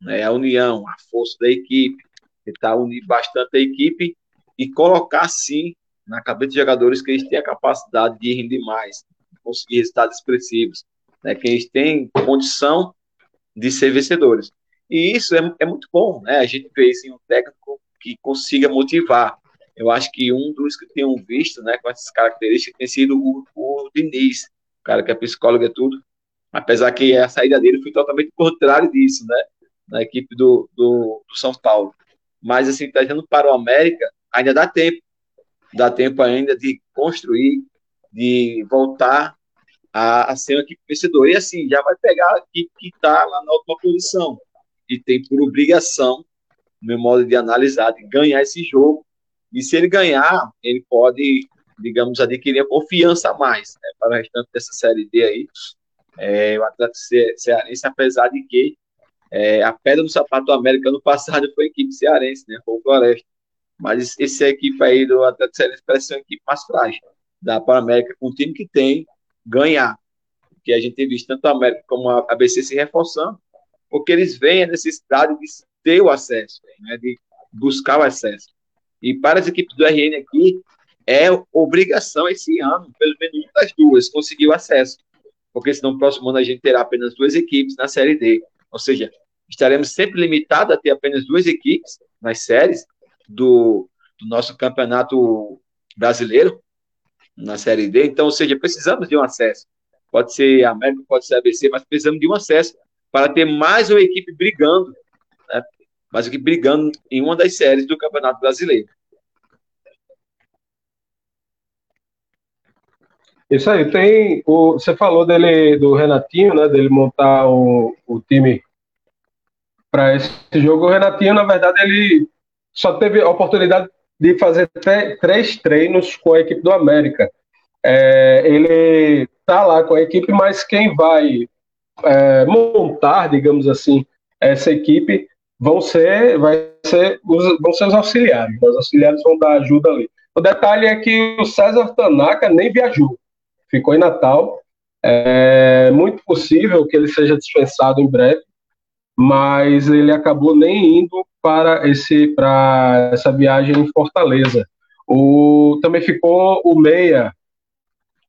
né? a união, a força da equipe, tentar unir bastante a equipe e colocar, sim, na cabeça dos jogadores que eles têm a capacidade de render mais, conseguir resultados expressivos, né? que eles têm condição de ser vencedores. E isso é, é muito bom, né? A gente vê isso em um técnico que consiga motivar. Eu acho que um dos que tenham visto, né, com essas características, tem sido o, o Diniz, cara que é psicólogo e tudo. Apesar que a saída dele foi totalmente contrário disso, né? Na equipe do, do, do São Paulo. Mas, assim, trazendo para o América, ainda dá tempo. Dá tempo ainda de construir, de voltar a, a ser uma equipe vencedora. E, assim, já vai pegar a equipe que está lá na última posição e tem por obrigação, no meu modo de analisar, de ganhar esse jogo. E se ele ganhar, ele pode, digamos, adquirir a confiança a mais né, para o restante dessa Série D aí. É, o Atlético Cearense, apesar de que é, a pedra do sapato América no passado foi a equipe cearense, né, foi o Floresta. Mas essa equipe aí do Atlético Cearense parece ser uma equipe mais frágil. Dá para América, com o time que tem, ganhar. Porque a gente tem visto tanto a América como a ABC se reforçando porque eles veem a necessidade de ter o acesso, né, de buscar o acesso. E para as equipes do RN aqui, é obrigação esse ano, pelo menos uma das duas, conseguir o acesso. Porque senão no próximo ano a gente terá apenas duas equipes na Série D. Ou seja, estaremos sempre limitados a ter apenas duas equipes nas séries do, do nosso campeonato brasileiro, na Série D. Então, ou seja, precisamos de um acesso. Pode ser a América, pode ser ABC, mas precisamos de um acesso para ter mais uma equipe brigando, né? mais uma equipe brigando em uma das séries do Campeonato Brasileiro. Isso aí, tem. O, você falou dele, do Renatinho, né? Dele montar o, o time para esse jogo. O Renatinho, na verdade, ele só teve a oportunidade de fazer três treinos com a equipe do América. É, ele tá lá com a equipe, mas quem vai é, montar, digamos assim, essa equipe vão ser, vai ser, vão ser os auxiliares. Os auxiliares vão dar ajuda ali. O detalhe é que o César Tanaka nem viajou, ficou em Natal. É muito possível que ele seja dispensado em breve, mas ele acabou nem indo para esse para essa viagem em Fortaleza. O, também ficou o meia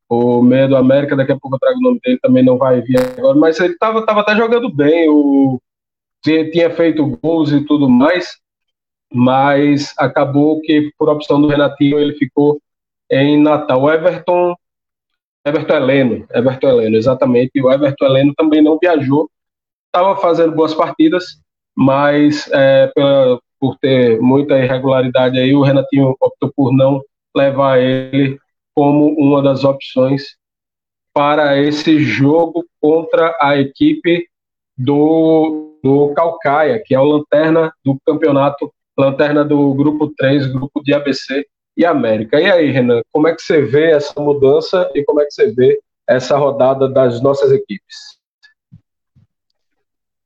o meio do América, daqui a pouco eu trago o nome dele, também não vai vir agora, mas ele estava tava até jogando bem, o, tinha feito gols e tudo mais, mas acabou que, por opção do Renatinho, ele ficou em Natal. O Everton, Everton Heleno, Everton Heleno, exatamente, e o Everton Heleno também não viajou, estava fazendo boas partidas, mas é, pela, por ter muita irregularidade aí, o Renatinho optou por não levar ele como uma das opções para esse jogo contra a equipe do, do Calcaia, que é o lanterna do campeonato, lanterna do grupo 3, grupo de ABC e América. E aí, Renan, como é que você vê essa mudança e como é que você vê essa rodada das nossas equipes?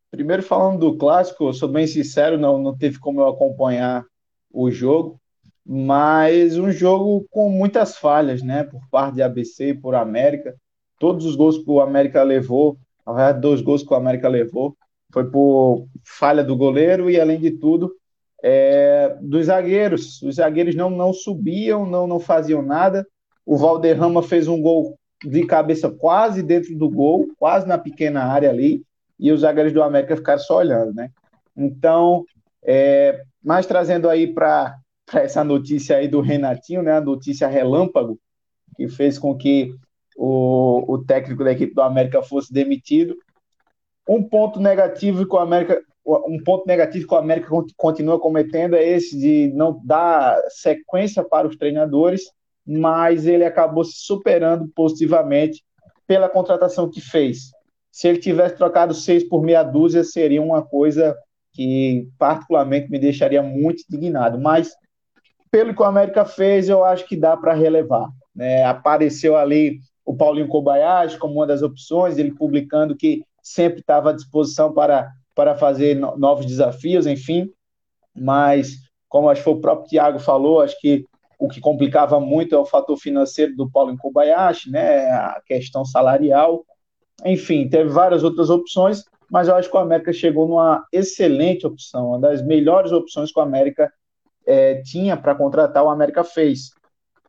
Primeiro, falando do clássico, eu sou bem sincero, não, não teve como eu acompanhar o jogo, mas um jogo com muitas falhas, né, por parte de ABC e por América. Todos os gols que o América levou, na verdade, dois gols que o América levou, foi por falha do goleiro e, além de tudo, é, dos zagueiros. Os zagueiros não, não subiam, não, não faziam nada. O Valderrama fez um gol de cabeça quase dentro do gol, quase na pequena área ali, e os zagueiros do América ficaram só olhando, né? Então, é, mais trazendo aí para para essa notícia aí do Renatinho, né, a notícia relâmpago, que fez com que o, o técnico da equipe do América fosse demitido. Um ponto negativo que o América um ponto negativo que o América continua cometendo é esse de não dar sequência para os treinadores, mas ele acabou se superando positivamente pela contratação que fez. Se ele tivesse trocado seis por meia dúzia, seria uma coisa que particularmente me deixaria muito indignado. Mas, pelo que o América fez, eu acho que dá para relevar. Né? Apareceu ali o Paulinho Kobayashi como uma das opções, ele publicando que sempre estava à disposição para, para fazer novos desafios, enfim. Mas, como acho que o próprio Thiago falou, acho que o que complicava muito é o fator financeiro do Paulo Kobayashi, né, a questão salarial. Enfim, teve várias outras opções, mas eu acho que o América chegou numa excelente opção, uma das melhores opções que o América é, tinha para contratar, o América fez.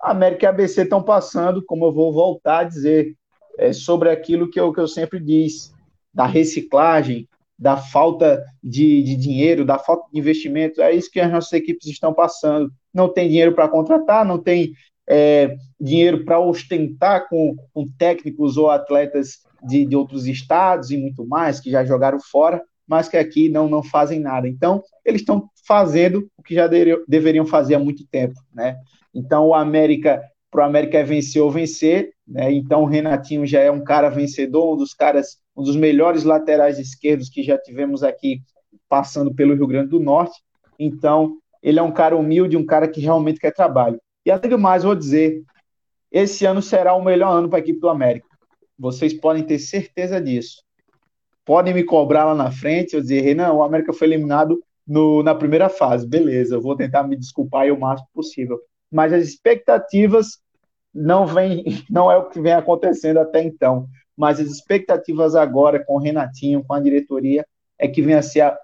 A América e a ABC estão passando, como eu vou voltar a dizer, é, sobre aquilo que eu, que eu sempre disse, da reciclagem, da falta de, de dinheiro, da falta de investimento. É isso que as nossas equipes estão passando não tem dinheiro para contratar, não tem é, dinheiro para ostentar com, com, técnicos ou atletas de, de, outros estados e muito mais, que já jogaram fora, mas que aqui não, não fazem nada. Então, eles estão fazendo o que já deveriam fazer há muito tempo. Né? Então, o América, para o América é vencer ou vencer, né? então o Renatinho já é um cara vencedor, um dos caras, um dos melhores laterais esquerdos que já tivemos aqui passando pelo Rio Grande do Norte. Então, ele é um cara humilde, um cara que realmente quer trabalho. E além do mais, vou dizer, esse ano será o melhor ano para a equipe do América. Vocês podem ter certeza disso. Podem me cobrar lá na frente, eu dizer, Renan, o América foi eliminado no, na primeira fase. Beleza, eu vou tentar me desculpar o máximo possível. Mas as expectativas não vem, não é o que vem acontecendo até então. Mas as expectativas agora com o Renatinho, com a diretoria, é que venha a ser a,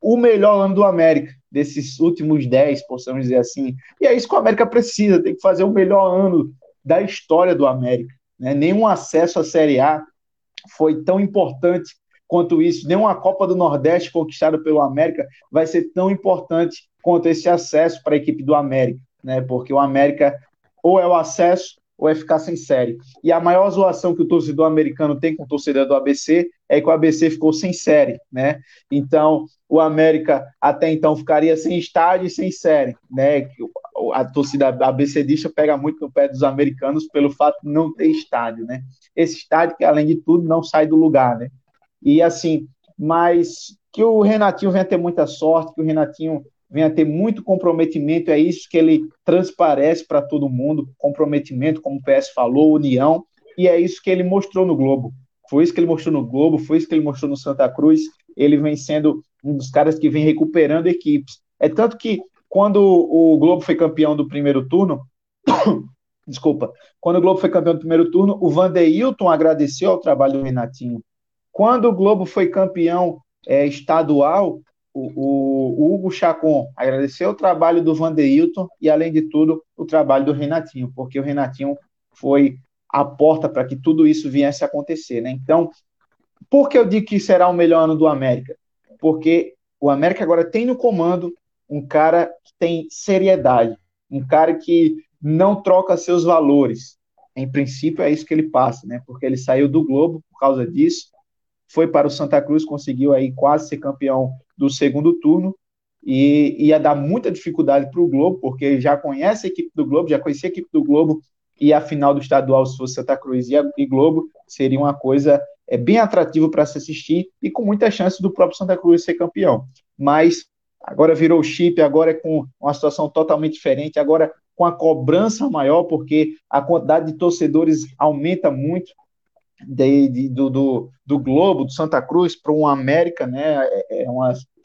o melhor ano do América desses últimos 10, possamos dizer assim. E é isso que o América precisa, tem que fazer o melhor ano da história do América. Né? Nenhum acesso à Série A foi tão importante quanto isso, nenhuma Copa do Nordeste conquistada pelo América vai ser tão importante quanto esse acesso para a equipe do América, né? Porque o América ou é o acesso ou é ficar sem série. E a maior zoação que o torcedor americano tem com o torcedor do ABC é que o ABC ficou sem série, né? Então, o América até então ficaria sem estádio e sem série, né? A torcida ABCdista pega muito no pé dos americanos pelo fato de não ter estádio, né? Esse estádio que, além de tudo, não sai do lugar, né? E assim, mas que o Renatinho venha ter muita sorte, que o Renatinho venha ter muito comprometimento, é isso que ele transparece para todo mundo, comprometimento, como o PS falou, união, e é isso que ele mostrou no Globo. Foi isso que ele mostrou no Globo, foi isso que ele mostrou no Santa Cruz. Ele vem sendo um dos caras que vem recuperando equipes. É tanto que quando o Globo foi campeão do primeiro turno, desculpa, quando o Globo foi campeão do primeiro turno, o Vandeilton agradeceu ao trabalho do Renatinho. Quando o Globo foi campeão é, estadual, o, o, Hugo Chacon agradeceu o trabalho do Vandeilton e, além de tudo, o trabalho do Renatinho, porque o Renatinho foi a porta para que tudo isso viesse a acontecer. Né? Então, por que eu digo que será o melhor ano do América? Porque o América agora tem no comando um cara que tem seriedade, um cara que não troca seus valores. Em princípio, é isso que ele passa, né? Porque ele saiu do Globo por causa disso, foi para o Santa Cruz, conseguiu aí quase ser campeão do segundo turno e ia dar muita dificuldade para o Globo, porque já conhece a equipe do Globo, já conhecia a equipe do Globo e a final do estadual, se fosse Santa Cruz e, Globo, seria uma coisa é, bem atrativa para se assistir e com muita chance do próprio Santa Cruz ser campeão. Mas agora virou chip, agora é com uma situação totalmente diferente, agora com a cobrança maior, porque a quantidade de torcedores aumenta muito, de, de, do, do, do, Globo, do Santa Cruz, para um América, né? É, é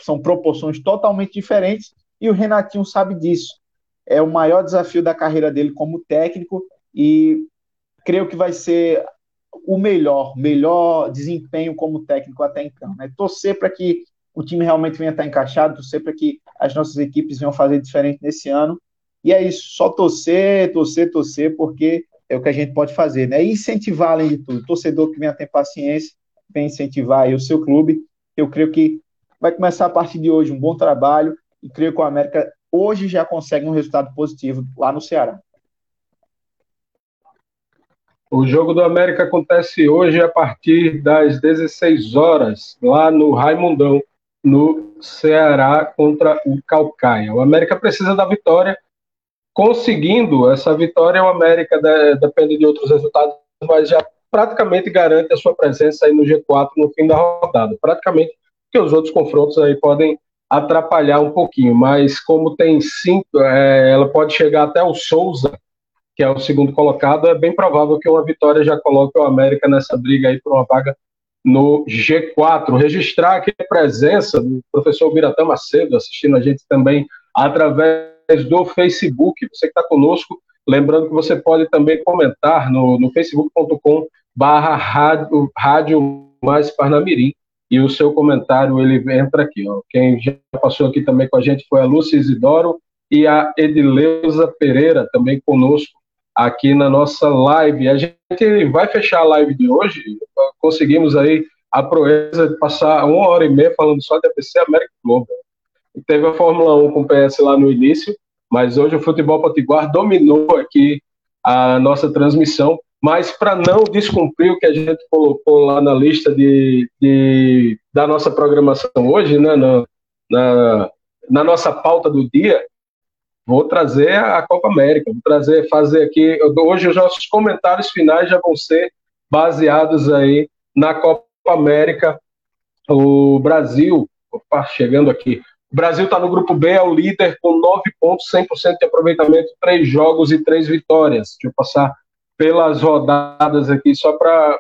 são proporções totalmente diferentes e o Renatinho sabe disso. É o maior desafio da carreira dele como técnico e creio que vai ser o melhor, melhor desempenho como técnico até então. Né? Torcer para que o time realmente venha estar encaixado, torcer para que as nossas equipes venham fazer diferente nesse ano. E é isso, só torcer, torcer, torcer, porque é o que a gente pode fazer, né? Incentivar, além de tudo, o torcedor que venha ter paciência, vem incentivar o seu clube. Eu creio que vai começar a partir de hoje um bom trabalho e creio que o América hoje já consegue um resultado positivo lá no Ceará. O jogo do América acontece hoje a partir das 16 horas, lá no Raimundão, no Ceará contra o Calcaia. O América precisa da vitória conseguindo essa vitória, o América depende de outros resultados, mas já praticamente garante a sua presença aí no G4 no fim da rodada. Praticamente, porque os outros confrontos aí podem atrapalhar um pouquinho, mas como tem cinco, é, ela pode chegar até o Souza, que é o segundo colocado, é bem provável que uma vitória já coloque o América nessa briga aí por uma vaga no G4. Registrar aqui a presença do professor Biratã Macedo, assistindo a gente também através do Facebook. Você que está conosco, lembrando que você pode também comentar no, no facebook.com barra rádio, rádio mais Parnamirim e o seu comentário ele entra aqui. Ó. Quem já passou aqui também com a gente foi a Lúcia Isidoro e a Edileuza Pereira também conosco aqui na nossa live. A gente vai fechar a live de hoje, conseguimos aí a proeza de passar uma hora e meia falando só de APC América Globo. Teve a Fórmula 1 com o PS lá no início, mas hoje o futebol potiguar dominou aqui a nossa transmissão. Mas para não descumprir o que a gente colocou lá na lista de, de da nossa programação hoje, né, na, na, na, nossa pauta do dia, vou trazer a Copa América, vou trazer, fazer aqui, hoje os nossos comentários finais já vão ser baseados aí na Copa América, o Brasil, opa, chegando aqui, o Brasil está no grupo B, é o líder com 9 pontos, 100% de aproveitamento, três jogos e três vitórias. Deixa eu passar pelas rodadas aqui, só para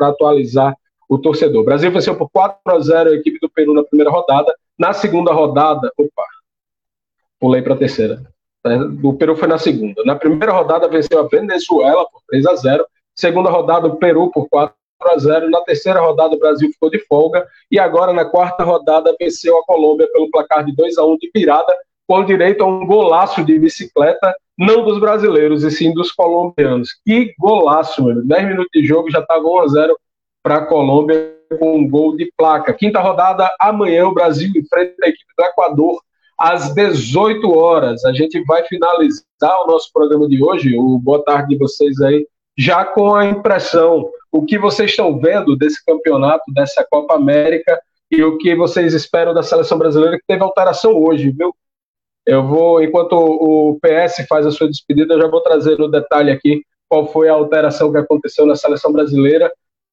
atualizar o torcedor. O Brasil venceu por 4 a 0 a equipe do Peru na primeira rodada. Na segunda rodada, opa, pulei para a terceira. O Peru foi na segunda. Na primeira rodada venceu a Venezuela por 3 a 0. Segunda rodada, o Peru por 4 a 0. Na terceira rodada, o Brasil ficou de folga. E agora, na quarta rodada, venceu a Colômbia pelo placar de 2 a 1 de virada, com direito a um golaço de bicicleta não dos brasileiros, e sim dos colombianos. Que golaço, mano. 10 minutos de jogo, já estava 1 a 0 para a Colômbia com um gol de placa. Quinta rodada, amanhã o Brasil enfrenta a equipe do Equador às 18 horas. A gente vai finalizar o nosso programa de hoje, o boa tarde de vocês aí, já com a impressão, o que vocês estão vendo desse campeonato, dessa Copa América e o que vocês esperam da seleção brasileira, que teve alteração hoje, viu? Eu vou, enquanto o PS faz a sua despedida, eu já vou trazer no detalhe aqui qual foi a alteração que aconteceu na seleção brasileira.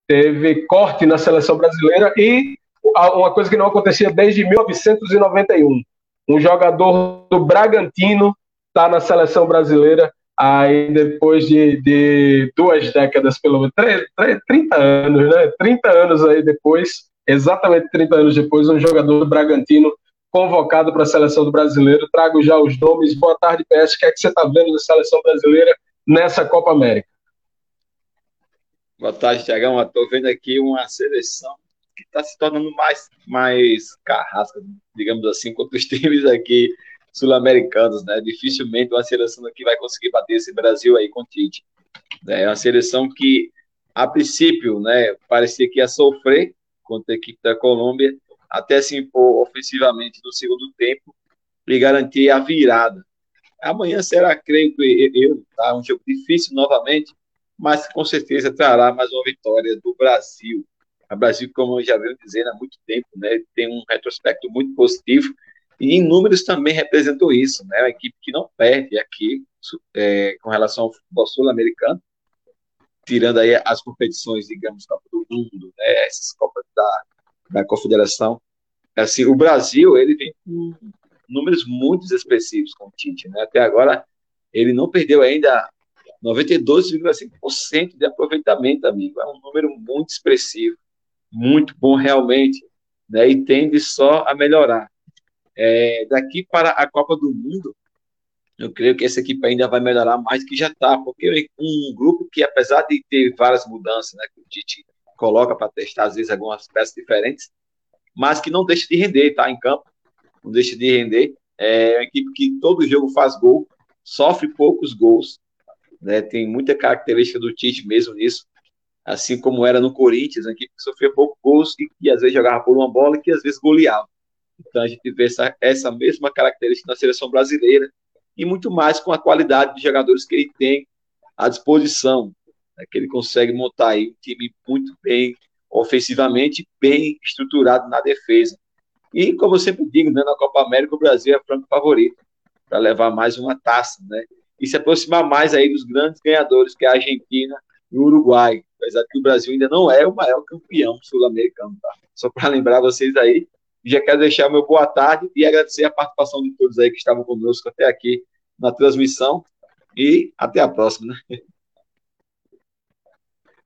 Teve corte na seleção brasileira e uma coisa que não acontecia desde 1991. Um jogador do Bragantino está na seleção brasileira aí depois de, de duas décadas, pelo menos, 30 anos, né? 30 anos aí depois, exatamente 30 anos depois, um jogador do Bragantino convocado para a seleção do brasileiro. Trago já os nomes. Boa tarde, PS. O que é que você está vendo da seleção brasileira nessa Copa América? Boa tarde, Tiagão. Estou vendo aqui uma seleção que está se tornando mais, mais carrasca, digamos assim, contra os times aqui sul-americanos, né? Dificilmente uma seleção aqui vai conseguir bater esse Brasil aí com Tite. É uma seleção que, a princípio, né, parecia que ia sofrer contra a equipe da Colômbia, até se impor ofensivamente no segundo tempo e garantir a virada. Amanhã será, creio que eu, tá, um jogo difícil novamente, mas com certeza trará mais uma vitória do Brasil. O Brasil, como eu já venho dizendo há muito tempo, né, tem um retrospecto muito positivo e em números também representou isso, né, uma equipe que não perde aqui é, com relação ao futebol sul-americano, tirando aí as competições, digamos, Copa do Mundo, né, essas Copas da, da Confederação. Assim, o Brasil ele com números muito expressivos com o Tite, né? Até agora ele não perdeu ainda 92,5% de aproveitamento, amigo. É um número muito expressivo, muito bom realmente, né? E tende só a melhorar. É, daqui para a Copa do Mundo, eu creio que essa equipe ainda vai melhorar mais que já está, porque um grupo que, apesar de ter várias mudanças, né, que o Tite coloca para testar, às vezes, algumas peças diferentes, mas que não deixa de render, tá? Em campo, não deixa de render. É uma equipe que todo jogo faz gol, sofre poucos gols, né? Tem muita característica do Tite mesmo nisso, assim como era no Corinthians, uma equipe que sofria poucos gols e que às vezes jogava por uma bola e que às vezes goleava. Então a gente vê essa, essa mesma característica na seleção brasileira e muito mais com a qualidade de jogadores que ele tem à disposição né, que ele consegue montar aí um time muito bem ofensivamente, bem estruturado na defesa. E, como eu sempre digo, né, na Copa América, o Brasil é franco favorito para levar mais uma taça, né? E se aproximar mais aí dos grandes ganhadores, que é a Argentina e o Uruguai. Apesar que o Brasil ainda não é o maior campeão sul-americano, tá? Só para lembrar vocês aí, Já quero deixar meu boa tarde e agradecer a participação de todos aí que estavam conosco até aqui na transmissão. E até a próxima, né?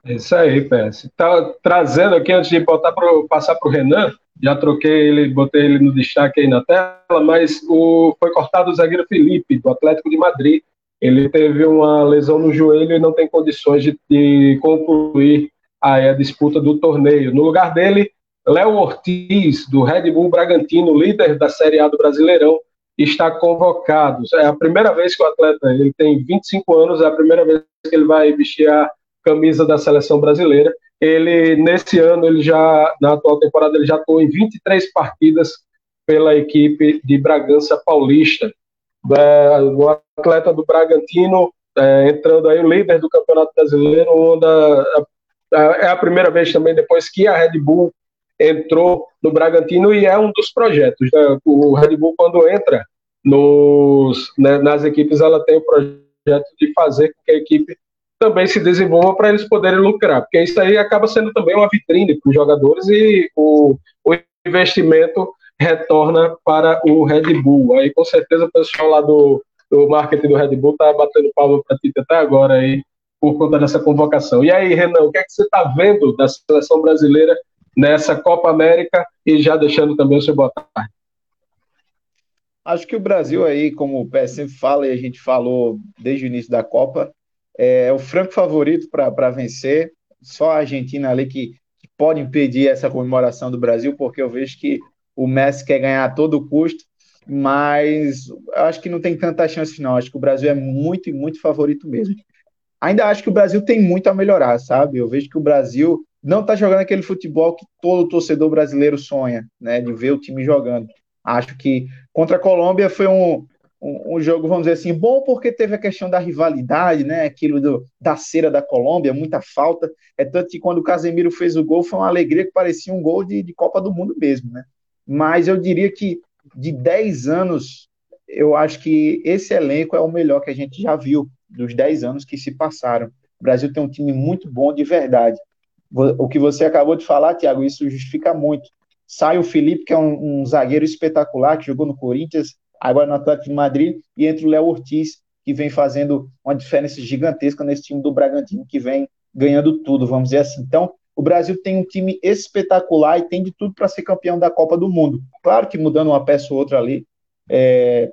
É isso aí, PS. Tá trazendo aqui, antes de botar pro, passar para o Renan, já troquei ele, botei ele no destaque aí na tela, mas o, foi cortado o zagueiro Felipe, do Atlético de Madrid. Ele teve uma lesão no joelho e não tem condições de, de concluir a disputa do torneio. No lugar dele, Léo Ortiz, do Red Bull Bragantino, líder da Série A do Brasileirão, está convocado. É a primeira vez que o atleta, ele tem 25 anos, é a primeira vez que ele vai vestir a camisa da seleção brasileira. Ele, nesse ano, ele já, na atual temporada, ele já atuou em 23 partidas pela equipe de Bragança Paulista. É, o atleta do Bragantino, é, entrando aí o líder do Campeonato Brasileiro, onde é a primeira vez também depois que a Red Bull entrou no Bragantino e é um dos projetos. Né? O Red Bull, quando entra nos, né, nas equipes, ela tem o projeto de fazer com que a equipe também se desenvolva para eles poderem lucrar, porque isso aí acaba sendo também uma vitrine para os jogadores e o, o investimento retorna para o Red Bull. Aí com certeza o pessoal lá do, do marketing do Red Bull está batendo palma para ti até agora aí por conta dessa convocação. E aí, Renan, o que é que você está vendo da seleção brasileira nessa Copa América e já deixando também o seu boa tarde? Acho que o Brasil aí, como o Pé sempre fala e a gente falou desde o início da Copa, é o franco favorito para vencer. Só a Argentina ali que, que, pode impedir essa comemoração do Brasil, porque eu vejo que o Messi quer ganhar a todo custo, mas acho que não tem tanta chance não. Acho que o Brasil é muito, muito favorito mesmo. Ainda acho que o Brasil tem muito a melhorar, sabe? Eu vejo que o Brasil não está jogando aquele futebol que todo torcedor brasileiro sonha, né? De ver o time jogando. Acho que contra a Colômbia foi um, um, um, jogo, vamos dizer assim, bom porque teve a questão da rivalidade, né? Aquilo do, da cera da Colômbia, muita falta. É tanto que quando o Casemiro fez o gol, foi uma alegria que parecia um gol de, de Copa do Mundo mesmo, né? Mas eu diria que de 10 anos, eu acho que esse elenco é o melhor que a gente já viu dos 10 anos que se passaram. O Brasil tem um time muito bom de verdade. O que você acabou de falar, Thiago, isso justifica muito. Sai o Felipe, que é um, um zagueiro espetacular, que jogou no Corinthians, agora no Atlético de Madrid, e entra o Léo Ortiz, que vem fazendo uma diferença gigantesca nesse time do Bragantino, que vem ganhando tudo, vamos dizer assim. Então, o Brasil tem um time espetacular e tem de tudo para ser campeão da Copa do Mundo. Claro que mudando uma peça ou outra ali, é,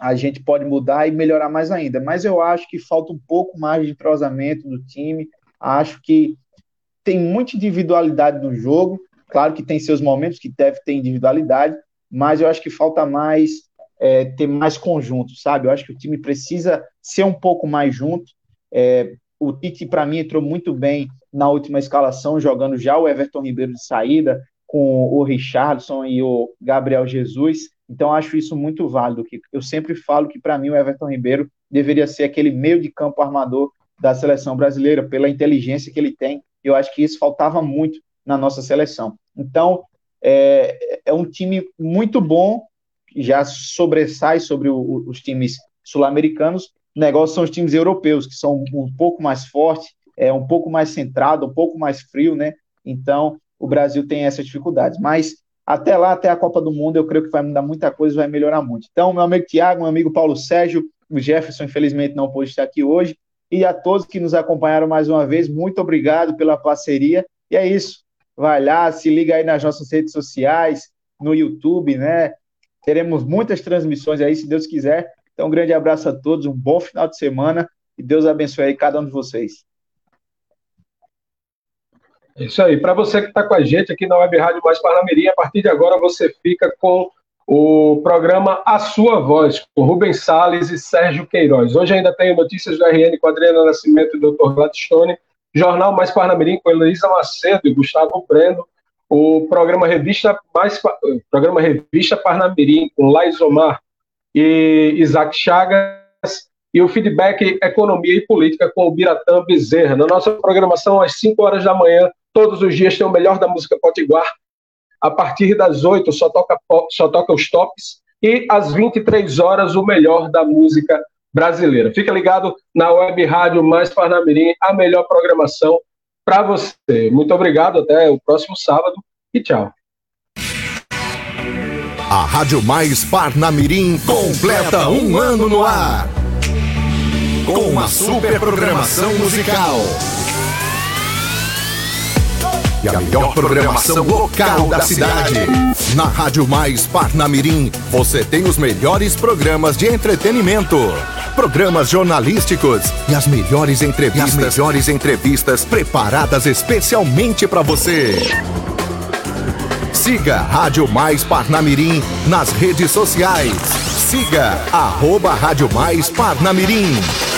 a gente pode mudar e melhorar mais ainda. Mas eu acho que falta um pouco mais de entrosamento do time. Acho que tem muita individualidade no jogo. Claro que tem seus momentos que deve ter individualidade, mas eu acho que falta mais é, ter mais conjunto, sabe? Eu acho que o time precisa ser um pouco mais junto. É, o Tite, para mim, entrou muito bem na última escalação, jogando já o Everton Ribeiro de saída, com o Richardson e o Gabriel Jesus. Então, acho isso muito válido. Que eu sempre falo que, para mim, o Everton Ribeiro deveria ser aquele meio de campo armador da seleção brasileira, pela inteligência que ele tem. Eu acho que isso faltava muito na nossa seleção. Então, é, é um time muito bom, já sobressai sobre o, os times sul-americanos. O negócio são os times europeus, que são um pouco mais fortes, é um pouco mais centrado, um pouco mais frio, né? Então, o Brasil tem essas dificuldades. Mas até lá, até a Copa do Mundo, eu creio que vai mudar muita coisa, vai melhorar muito. Então, meu amigo Tiago, meu amigo Paulo Sérgio, o Jefferson, infelizmente, não pôde estar aqui hoje. E a todos que nos acompanharam mais uma vez, muito obrigado pela parceria. E é isso. Vai lá, se liga aí nas nossas redes sociais, no YouTube, né? Teremos muitas transmissões aí, se Deus quiser. Então, um grande abraço a todos, um bom final de semana e Deus abençoe aí cada um de vocês. É isso aí. Para você que está com a gente aqui na Web Rádio Mais Parnamirim, a partir de agora você fica com o programa A Sua Voz, com Rubens Salles e Sérgio Queiroz. Hoje ainda tem notícias do RN com Adriana Nascimento e Dr. Gladstone, Jornal Mais Parnamirim com Heloísa Macedo e Gustavo Breno, o programa Revista Mais programa Revista Parnamirim com Lais Omar e Isaac Chagas e o feedback Economia e Política com o Biratã Bezerra. Na nossa programação, às 5 horas da manhã, todos os dias tem o melhor da música potiguar. A partir das 8 só toca, só toca os tops. E às 23 horas, o melhor da música brasileira. Fica ligado na Web Rádio Mais Parnamirim, a melhor programação para você. Muito obrigado, até o próximo sábado e tchau. A Rádio Mais Parnamirim completa um ano no ar. Com uma super programação musical. E a melhor programação local da cidade. Na Rádio Mais Parnamirim, você tem os melhores programas de entretenimento, programas jornalísticos e as melhores entrevistas, as melhores entrevistas preparadas especialmente para você. Siga Rádio Mais Parnamirim nas redes sociais. Siga arroba Rádio Mais Parnamirim.